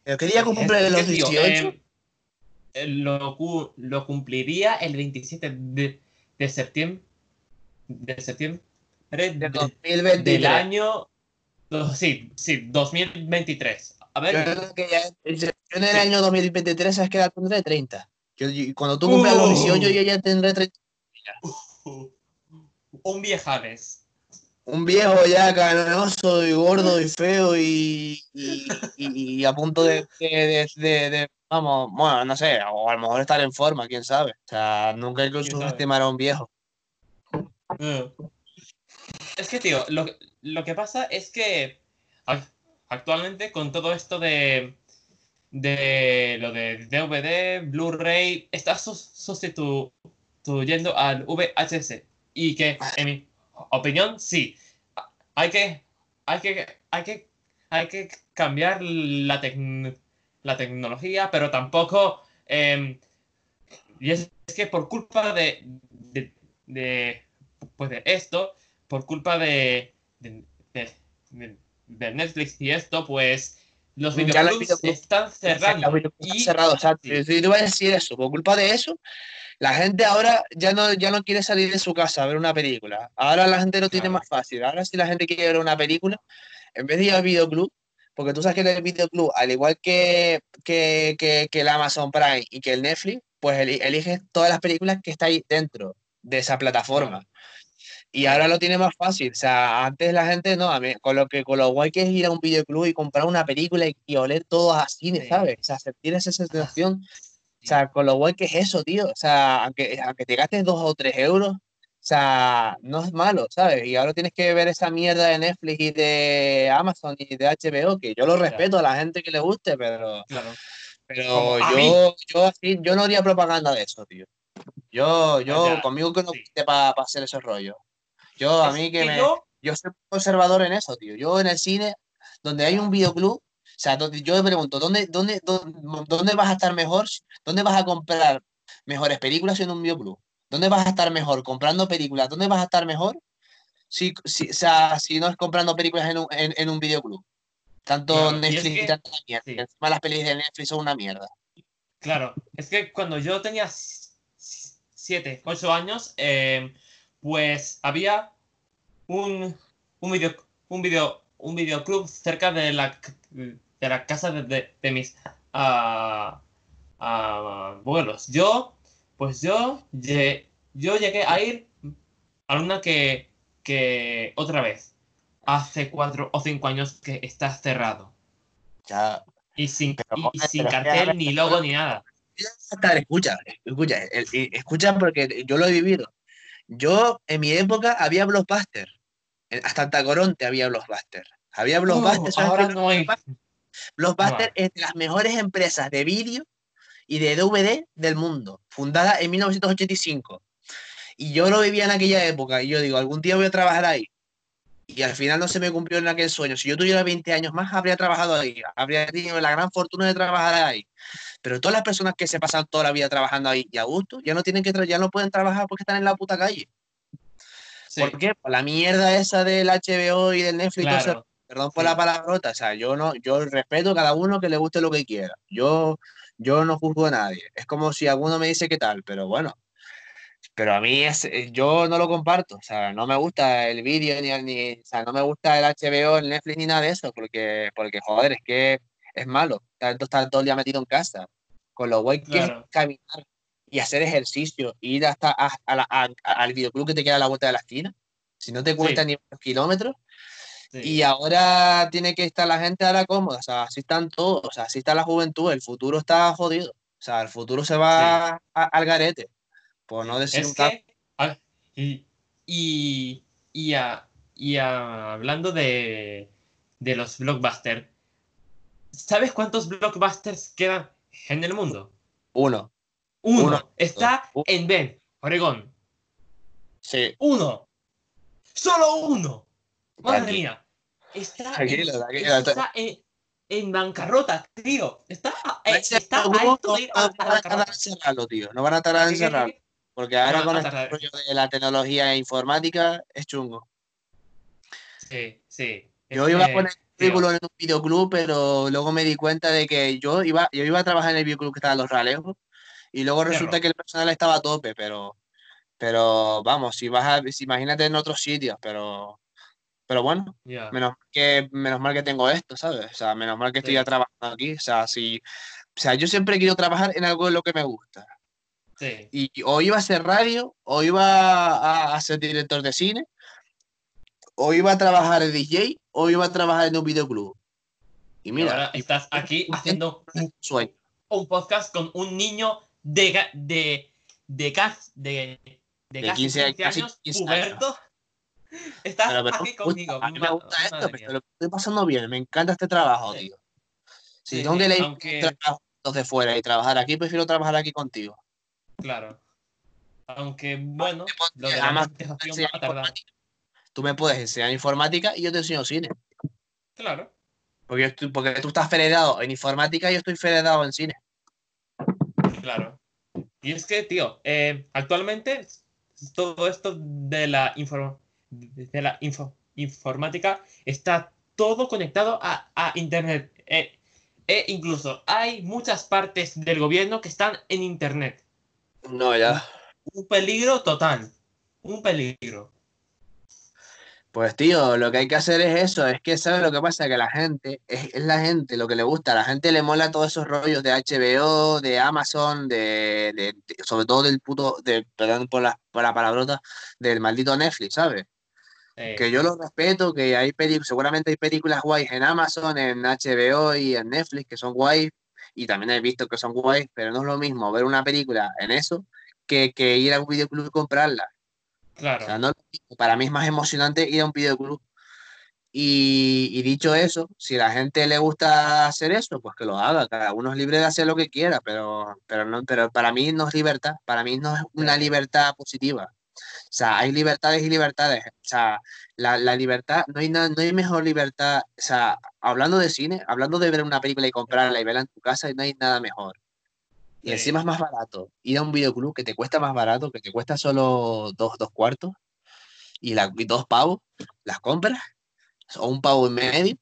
¿Pero qué día es cumple que, los tío, 18? eh, eh, lo, lo cumpliría el 27 de, de septiembre de septiembre de de- 2023. del año sí, sí, 2023. A Yo ver, creo que ya- yo en el Sí. año 2023, ¿sabes qué edad tendré? 30. Yo, yo- cuando tú cumplas los Uh. 18, yo ya tendré 30. <laughs> un viejanes. Un viejo ya canoso y gordo y feo y, y, a punto de, de, de- vamos, bueno, no sé, o a lo mejor estar en forma, quién sabe. O sea, nunca hay que subestimar a un viejo. Es que, tío, lo, que- lo que pasa es que ac- actualmente con todo esto de, de lo de DVD, Blu-ray, está sus- sustituyendo al VHS. y que, en mi opinión, sí. Hay que, hay que, hay que, hay que cambiar la, la tecnología, pero tampoco. em, y es, es que por culpa de, de, de, pues de esto, por culpa de, de, de- de- de Netflix y esto, pues los videoclubs están cerrando. Los videoclubs Y, están cerrados, sí. Te iba a decir eso. Por culpa de eso, la gente ahora ya no, ya no quiere salir de su casa a ver una película. Ahora la gente lo tiene más fácil. Ahora si la gente quiere ver una película, en vez de ir al videoclub, porque tú sabes que en el videoclub, al igual que, que, que, que el Amazon Prime y que el Netflix, pues eli- eliges todas las películas que está ahí dentro de esa plataforma. Claro. Y ahora lo tiene más fácil. O sea, antes la gente no, a mí, con lo que con lo guay que es ir a un videoclub y comprar una película y, y oler todo a cine. ¿sabes? O sea, sentir esa sensación. O sea, con lo guay que es eso, tío. O sea, aunque, aunque te gastes dos o tres euros, o sea, no es malo, ¿sabes? Y ahora tienes que ver esa mierda de Netflix y de Amazon y de HBO, que yo lo respeto a la gente que le guste, pero, Claro. pero yo, yo así, yo no haría propaganda de eso, tío. Yo, yo, Ya, conmigo que no sí. para hacer esos rollos. Yo, a mí que me, yo, yo soy conservador en eso, tío. Yo en el cine, donde hay un videoclub, o sea, donde, yo me pregunto, ¿dónde, dónde, dónde, dónde vas a estar mejor? ¿Dónde vas a comprar mejores películas en un videoclub? ¿Dónde vas a estar mejor comprando películas? ¿Dónde vas a estar mejor si, si, o sea, si no es comprando películas en un, en, en un videoclub? Tanto Claro, y es Netflix y que- tanta mierda. sí. Encima las pelis de Netflix son una mierda. Claro, es que cuando yo tenía 7, 8 años, eh, pues había un, un video, un video, un videoclub cerca de la, de la casa de, de- de mis ah, abuelos. Yo, pues yo, yo llegué a ir a una que, que otra vez, hace 4 o 5 años que está cerrado. Ya, Y sin, Pero, y- y joder, sin que cartel, ni logo, ni nada. escucha, escucha, escucha porque yo lo he vivido. Yo, en mi época, había Blockbuster. Hasta en Tacoronte había Blockbuster. Había Blockbuster. Uh, ¿sabes ahora no hay. Blockbuster es de las mejores empresas de vídeo y de DVD del mundo, fundada en 1985. Y yo lo vivía en aquella época y yo digo, algún día voy a trabajar ahí. Y al final no se me cumplió en aquel sueño. Si yo tuviera 20 años más, habría trabajado ahí. Habría tenido la gran fortuna de trabajar ahí. Pero todas las personas que se pasan toda la vida trabajando ahí y a gusto, ya no tienen que ya no pueden trabajar porque están en la puta calle. Sí, ¿Por qué? Por la mierda esa del HBO y del Netflix. todo eso. Perdón por Sí. la palabrota, o sea, yo no, yo respeto a cada uno que le guste lo que quiera. Yo, yo no juzgo a nadie. Es como si alguno me dice qué tal, pero bueno. Pero a mí es, eh, yo no lo comparto, o sea, no me gusta el vídeo ni, ni, o sea, no me gusta el HBO, el Netflix ni nada de eso, porque, porque joder, es que es malo, tanto estar todo el día metido en casa, con lo guay que Claro. es caminar y hacer ejercicio, ir hasta a- a la- a- al videoclub que te queda a la vuelta de la esquina, si no te cuesta Sí. ni unos kilómetros, Sí. y ahora tiene que estar la gente ahora cómoda, o sea, así están todos, o sea, así está la juventud, el futuro está jodido, o sea, el futuro se va al garete, por no decir Es un que. ah, Y, y, y, a- y a- hablando de, de los blockbusters, ¿sabes cuántos blockbusters quedan en el mundo? uno, Uno. Uno. Está Uno. en Bend, Oregón. sí, Uno. Solo uno. Madre mía. Está, Tranquilo, en, tranquilo. está en, en bancarrota, tío. Está, a- eh, está a no, de ir a, a van a tardar bancarrota. en cerrarlo, tío, no van a tardar en ¿Qué, qué, qué, cerrarlo, porque ahora No, con el tardar. rollo de la tecnología e informática es chungo. Sí, sí. Yo iba a que, poner currículum en un videoclub, pero luego me di cuenta de que yo iba, yo iba a trabajar en el videoclub que estaba en Los Ralejos y luego resulta que el personal estaba a tope, pero, pero vamos, si vas a, si imagínate en otros sitios, pero, pero bueno, ya. menos que, menos mal que tengo esto, ¿sabes? O sea, menos mal que estoy Sí. ya trabajando aquí, o sea, si, o sea, yo siempre querido trabajar en algo en lo que me gusta. Sí. Y o iba a hacer radio, o iba a, a ser director de cine, o iba a trabajar de DJ, o iba a trabajar en un videoclub. Y mira, ahora estás aquí haciendo un, sueño. un podcast con un niño de de de de, de De casi 15 15 casi años, 15 puberto. <laughs> Estás Pero, pero, aquí conmigo. a mí me gusta esto, pero lo estoy pasando bien, me encanta este trabajo, Sí. tío. Si Sí, tengo que leer aunque- trabajos de fuera y trabajar aquí, prefiero trabajar aquí contigo. Claro. Aunque, bueno, lo de la Además, Tú me puedes enseñar informática y yo te enseño cine. Claro. Porque, estoy- porque tú estás federado en informática y yo estoy federado en cine. Claro. Y es que, tío, eh, actualmente todo esto de la, de la info- informática está todo conectado a, a Internet. Eh, e incluso hay muchas partes del gobierno que están en Internet. No, ya. Un peligro total. Un peligro. Pues tío, lo que hay que hacer es eso, es que sabes lo que pasa, que la gente, es, es la gente lo que le gusta, a la gente le mola todos esos rollos de HBO, de Amazon, de, de- de- sobre todo del puto, de, perdón por la, por la palabrota, del maldito Netflix, ¿sabes? Que yo lo respeto, que hay películas, seguramente hay películas guays en Amazon, en HBO y en Netflix que son guays, y también he visto que son guays, pero no es lo mismo ver una película en eso que, que ir a un videoclub y comprarla. O claro. sea, no mismo. para mí es más emocionante ir a un videoclub. Y, y dicho eso, si a la gente le gusta hacer eso, pues que lo haga. Cada uno es libre de hacer lo que quiera, pero, pero, no, pero para mí no es libertad. Para mí no es una libertad positiva. O sea, hay libertades y libertades. O sea, la, la libertad, no hay, na- no hay mejor libertad. O sea, hablando de cine, hablando de ver una película y comprarla y verla en tu casa, no hay nada mejor. Y Sí. encima es más barato. Ir a un videoclub que te cuesta más barato, que te cuesta solo dos, dos cuartos y, la, y dos pavos, las compras, o un pavo y medio,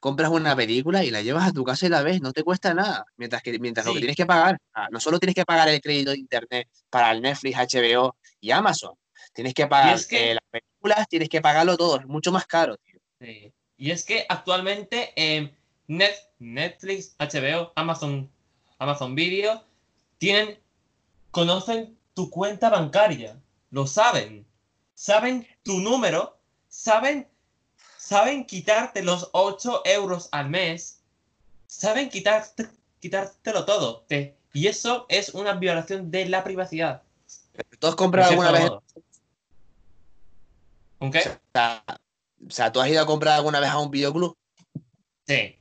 compras una película y la llevas a tu casa y la ves, no te cuesta nada. Mientras que mientras lo que tienes que pagar, ah, no solo tienes que pagar el crédito de internet para el Netflix, HBO y Amazon, tienes que pagar es que- eh, las películas, tienes que pagarlo todo, es mucho más caro, tío. Sí. Y es que actualmente eh, Net- Netflix, HBO, Amazon, Amazon Video tienen, conocen tu cuenta bancaria, lo saben, saben tu número, saben, saben quitarte los 8 euros al mes, saben quitarte, quitártelo todo. Te- y eso es una violación de la privacidad. ¿Tú has comprado alguna vez? ¿Un qué? O sea, o sea, ¿tú has ido a comprar alguna vez a un videoclub? Sí.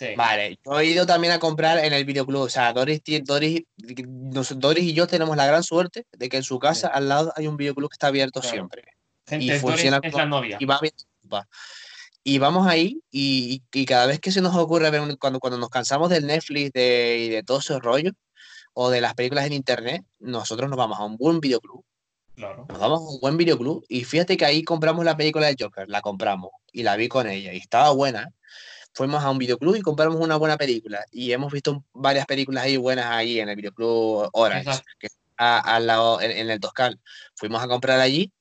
Sí. Vale, yo he ido también a comprar en el videoclub. O sea, Doris, Doris, Doris y yo tenemos la gran suerte de que en su casa Sí. al lado hay un videoclub que está abierto Claro. siempre. Gente, y Doris funciona es como- la novia. Y va bien. Y vamos ahí y, y- cada vez que se nos ocurre cuando, cuando nos cansamos del Netflix de, y de todo ese rollo o de las películas en internet, nosotros nos vamos a un buen videoclub. Claro. Nos vamos a un buen videoclub y fíjate que ahí compramos la película de Joker, la compramos y la vi con ella y estaba buena. Fuimos a un videoclub y compramos una buena película y hemos visto varias películas ahí buenas ahí en el videoclub Orange, Exacto. que está al lado en, en el Toscal. Fuimos a comprar allí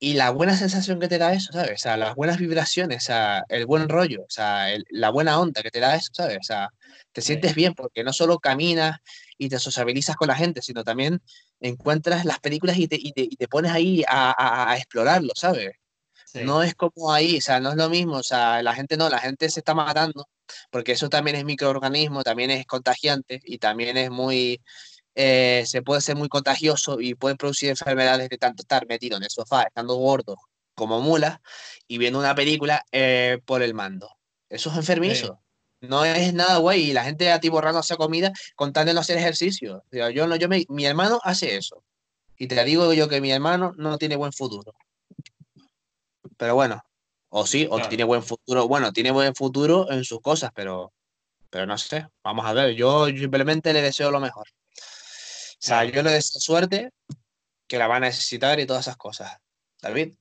y la buena sensación que te da eso, ¿sabes? O sea, las buenas vibraciones, o sea, el buen rollo, o sea, el- la buena onda que te da eso, ¿sabes? O sea, te sientes bien porque no solo caminas y te sociabilizas con la gente, sino también encuentras las películas y te, y te, y te pones ahí a, a- a explorarlo, ¿sabes? Sí. No es como ahí, o sea, no es lo mismo, o sea, la gente no, la gente se está matando, porque eso también es microorganismo, también es contagiante y también es muy, eh, se puede ser muy contagioso y puede producir enfermedades de tanto estar metido en el sofá, estando gordo como mulas y viendo una película eh, por el mando. Eso es enfermizo. No es nada güey, y la gente atiborrándose comida con tal de no hacer ejercicio. O sea, yo no, yo me, mi hermano hace eso. Y te digo yo que mi hermano no tiene buen futuro. Pero bueno, o sí, o Claro. tiene buen futuro. Bueno, tiene buen futuro en sus cosas, pero, pero no sé. Vamos a ver, yo simplemente le deseo lo mejor. O sea, yo le deseo suerte, que la va a necesitar y todas esas cosas. David,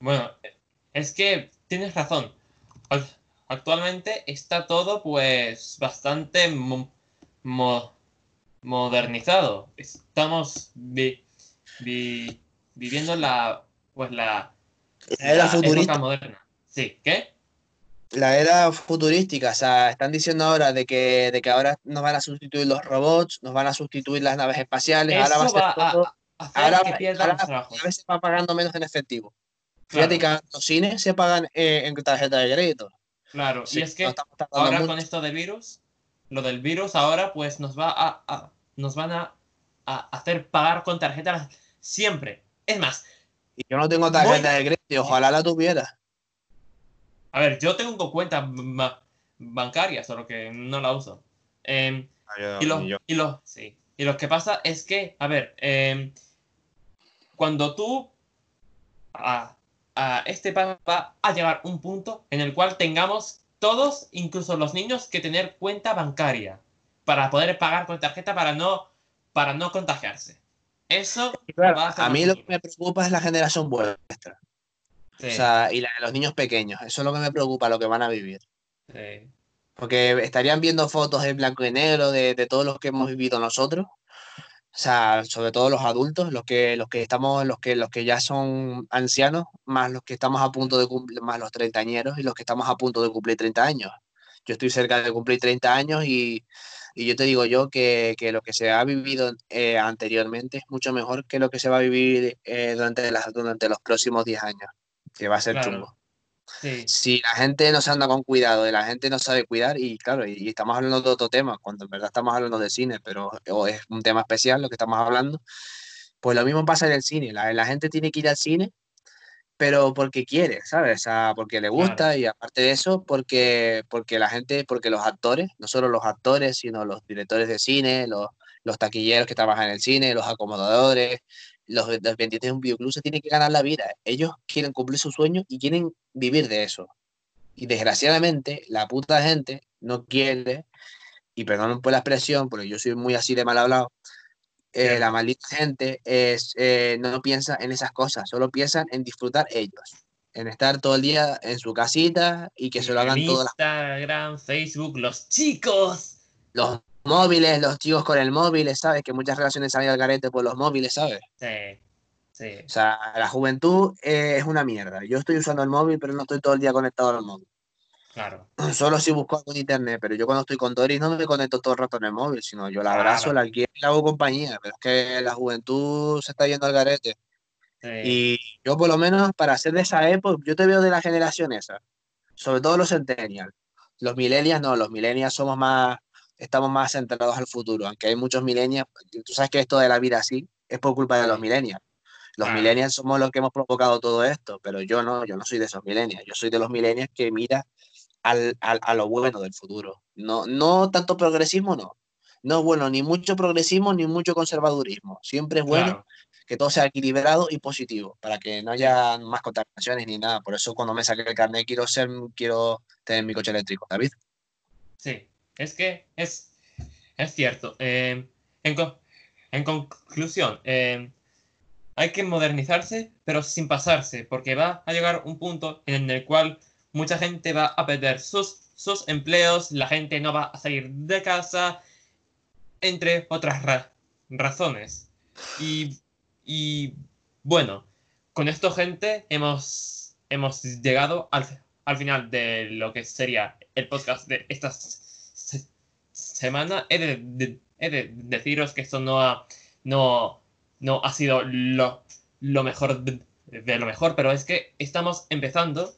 Bueno, es que tienes razón. Ac- Actualmente está todo pues bastante mo- mo- modernizado. Estamos vi- vi- viviendo la pues la, la era la futurista. época moderna. Sí, ¿qué? La era futurística, o sea, están diciendo ahora de que, de que ahora nos van a sustituir los robots, nos van a sustituir las naves espaciales, ahora va a ser va a, todo, a- hacer ahora, que pierdan ahora los trabajos. cada vez se va pagando menos en efectivo. Fíjate Claro, que los cines se pagan eh, en tarjeta de crédito. claro. Sí, y es que ahora mucho. con esto del virus, lo del virus ahora pues nos va a, a- nos van a, a hacer pagar con tarjetas siempre. Es más, Y yo no tengo tarjeta Voy- de crédito, ojalá la tuviera. a ver, yo tengo cuenta ba- bancaria, solo que no la uso. Em, y los, y los, sí. Y lo que pasa es que, a ver, em, cuando tú a, a este va a llegar un punto en el cual tengamos todos, incluso los niños, que tener cuenta bancaria para poder pagar con tarjeta para no, para no contagiarse. Eso va a, a mí lo que me preocupa es la generación vuestra. O sea, y la de los niños pequeños. Eso es lo que me preocupa, lo que van a vivir. Sí. Porque estarían viendo fotos en blanco y negro de, de todos los que hemos vivido nosotros. O sea, sobre todo los adultos, los que, los que estamos, los que, los que ya son ancianos, más los que estamos a punto de cumplir, más los treintañeros y los que estamos a punto de cumplir 30 años. Yo estoy cerca de cumplir 30 años y, y yo te digo yo que, que lo que se ha vivido eh, anteriormente es mucho mejor que lo que se va a vivir eh, durante, las, durante los próximos 10 años, que va a ser Claro. chungo. Sí, Si la gente no se anda con cuidado y la gente no sabe cuidar, y claro, y, y estamos hablando de otro tema, cuando en verdad estamos hablando de cine, pero es un tema especial lo que estamos hablando, pues lo mismo pasa en el cine. La, la gente tiene que ir al cine, pero porque quiere, ¿sabes? O sea, porque le gusta y aparte de eso, porque, porque la gente, porque los actores, no solo los actores, sino los directores de cine, los, los taquilleros que trabajan en el cine, los acomodadores, los, los 23 de un videoclub se tienen que ganar la vida. Ellos quieren cumplir su sueño y quieren vivir de eso. Y desgraciadamente, la puta gente no quiere, y perdón por la expresión, porque yo soy muy así de mal hablado, eh, la maldita gente es, eh, no piensa en esas cosas, solo piensan en disfrutar ellos, en estar todo el día en su casita y que se lo hagan todas las Instagram, Facebook, los chicos. los móviles, los chicos con el móvil, ¿sabes? Que muchas relaciones salen al garete por los móviles, ¿sabes? Sí, sí. O sea, la juventud eh, es una mierda. Yo estoy usando el móvil, pero no estoy todo el día conectado al móvil. Claro. <clears throat> Solo si busco algo en internet, pero yo cuando estoy con Doris no me conecto todo el rato en el móvil, sino yo la Claro. abrazo, la quiero y le hago compañía. Pero es que la juventud se está yendo al garete. Sí. Y yo por lo menos para ser de esa época, yo te veo de la generación esa, sobre todo los centennials. Los millennials no, los millennials somos más, estamos más centrados al futuro, aunque hay muchos millennials, tú sabes que esto de la vida así es por culpa de los millennials. Los Claro. millennials somos los que hemos provocado todo esto, pero yo no, yo no soy de esos millennials, yo soy de los millennials que mira al, al- a lo bueno del futuro. No, no tanto progresismo, no. No es bueno ni mucho progresismo ni mucho conservadurismo. Siempre es bueno Claro. que todo sea equilibrado y positivo, para que no haya más contaminaciones ni nada. Por eso cuando me saqué el carnet quiero ser, quiero tener mi coche eléctrico, David. Sí, es que es, es cierto. Eh, en, co- en conclusión, eh, hay que modernizarse, pero sin pasarse, porque va a llegar un punto en el cual mucha gente va a perder sus, sus empleos, la gente no va a salir de casa, entre otras ra- razones. Y, y bueno, con esto, gente, hemos, hemos llegado al, al final de lo que sería el podcast de esta se- semana. He de, de- deciros que esto no ha, no, no ha sido lo, lo mejor de lo mejor, pero es que estamos empezando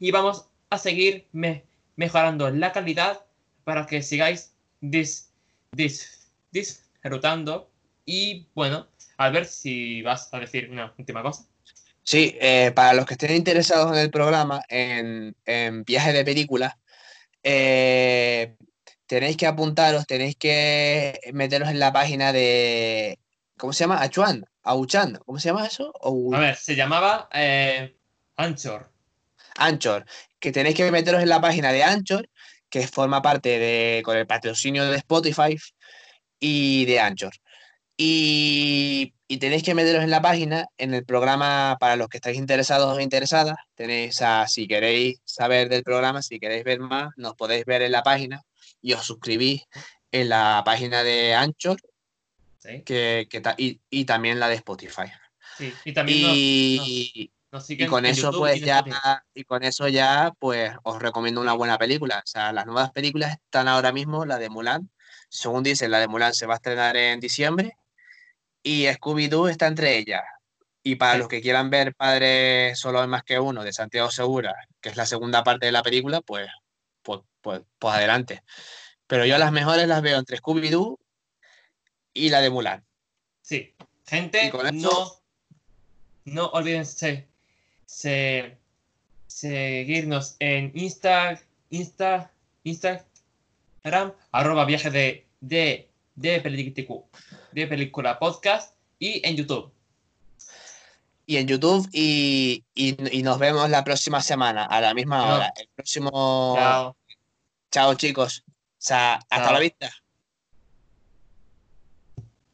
y vamos a seguir me- mejorando la calidad para que sigáis dis, dis- disfrutando. Y bueno, a ver si vas a decir una última cosa. Sí, eh, para los que estén interesados en el programa, en, en viaje de películas, eh, tenéis que apuntaros, tenéis que meteros en la página de, ¿cómo se llama? Achuan, Auchan, ¿cómo se llama eso? O- A ver, se llamaba eh, Anchor. Anchor, que tenéis que meteros en la página de Anchor, que forma parte de, con el patrocinio de Spotify y de Anchor. Y, y tenéis que meteros en la página, en el programa, para los que estáis interesados o interesadas, tenéis a, si queréis saber del programa, si queréis ver más, nos podéis ver en la página y os suscribís en la página de Anchor ¿sí? que, que ta- y, y también la de Spotify. Sí, y también nos- Y, nos y con en eso YouTube pues y ya y con eso ya pues os recomiendo una buena película. O sea, las nuevas películas están ahora mismo, la de Mulan, según dicen, la de Mulan se va a estrenar en diciembre y Scooby-Doo está entre ellas. Y para Sí. los que quieran ver Padre Solo hay más que uno de Santiago Segura, que es la segunda parte de la película, pues pues, pues, pues adelante. Pero yo las mejores las veo entre Scooby-Doo y la de Mulan. Sí, gente, no, no olviden se- se- seguirnos en Insta, Insta, Instagram, arroba viaje de, de, de, Película, de Película Podcast y en YouTube. Y en YouTube y, nos vemos la próxima semana a la misma hora. El próximo... Chao. Chao chicos. O sea, hasta la vista.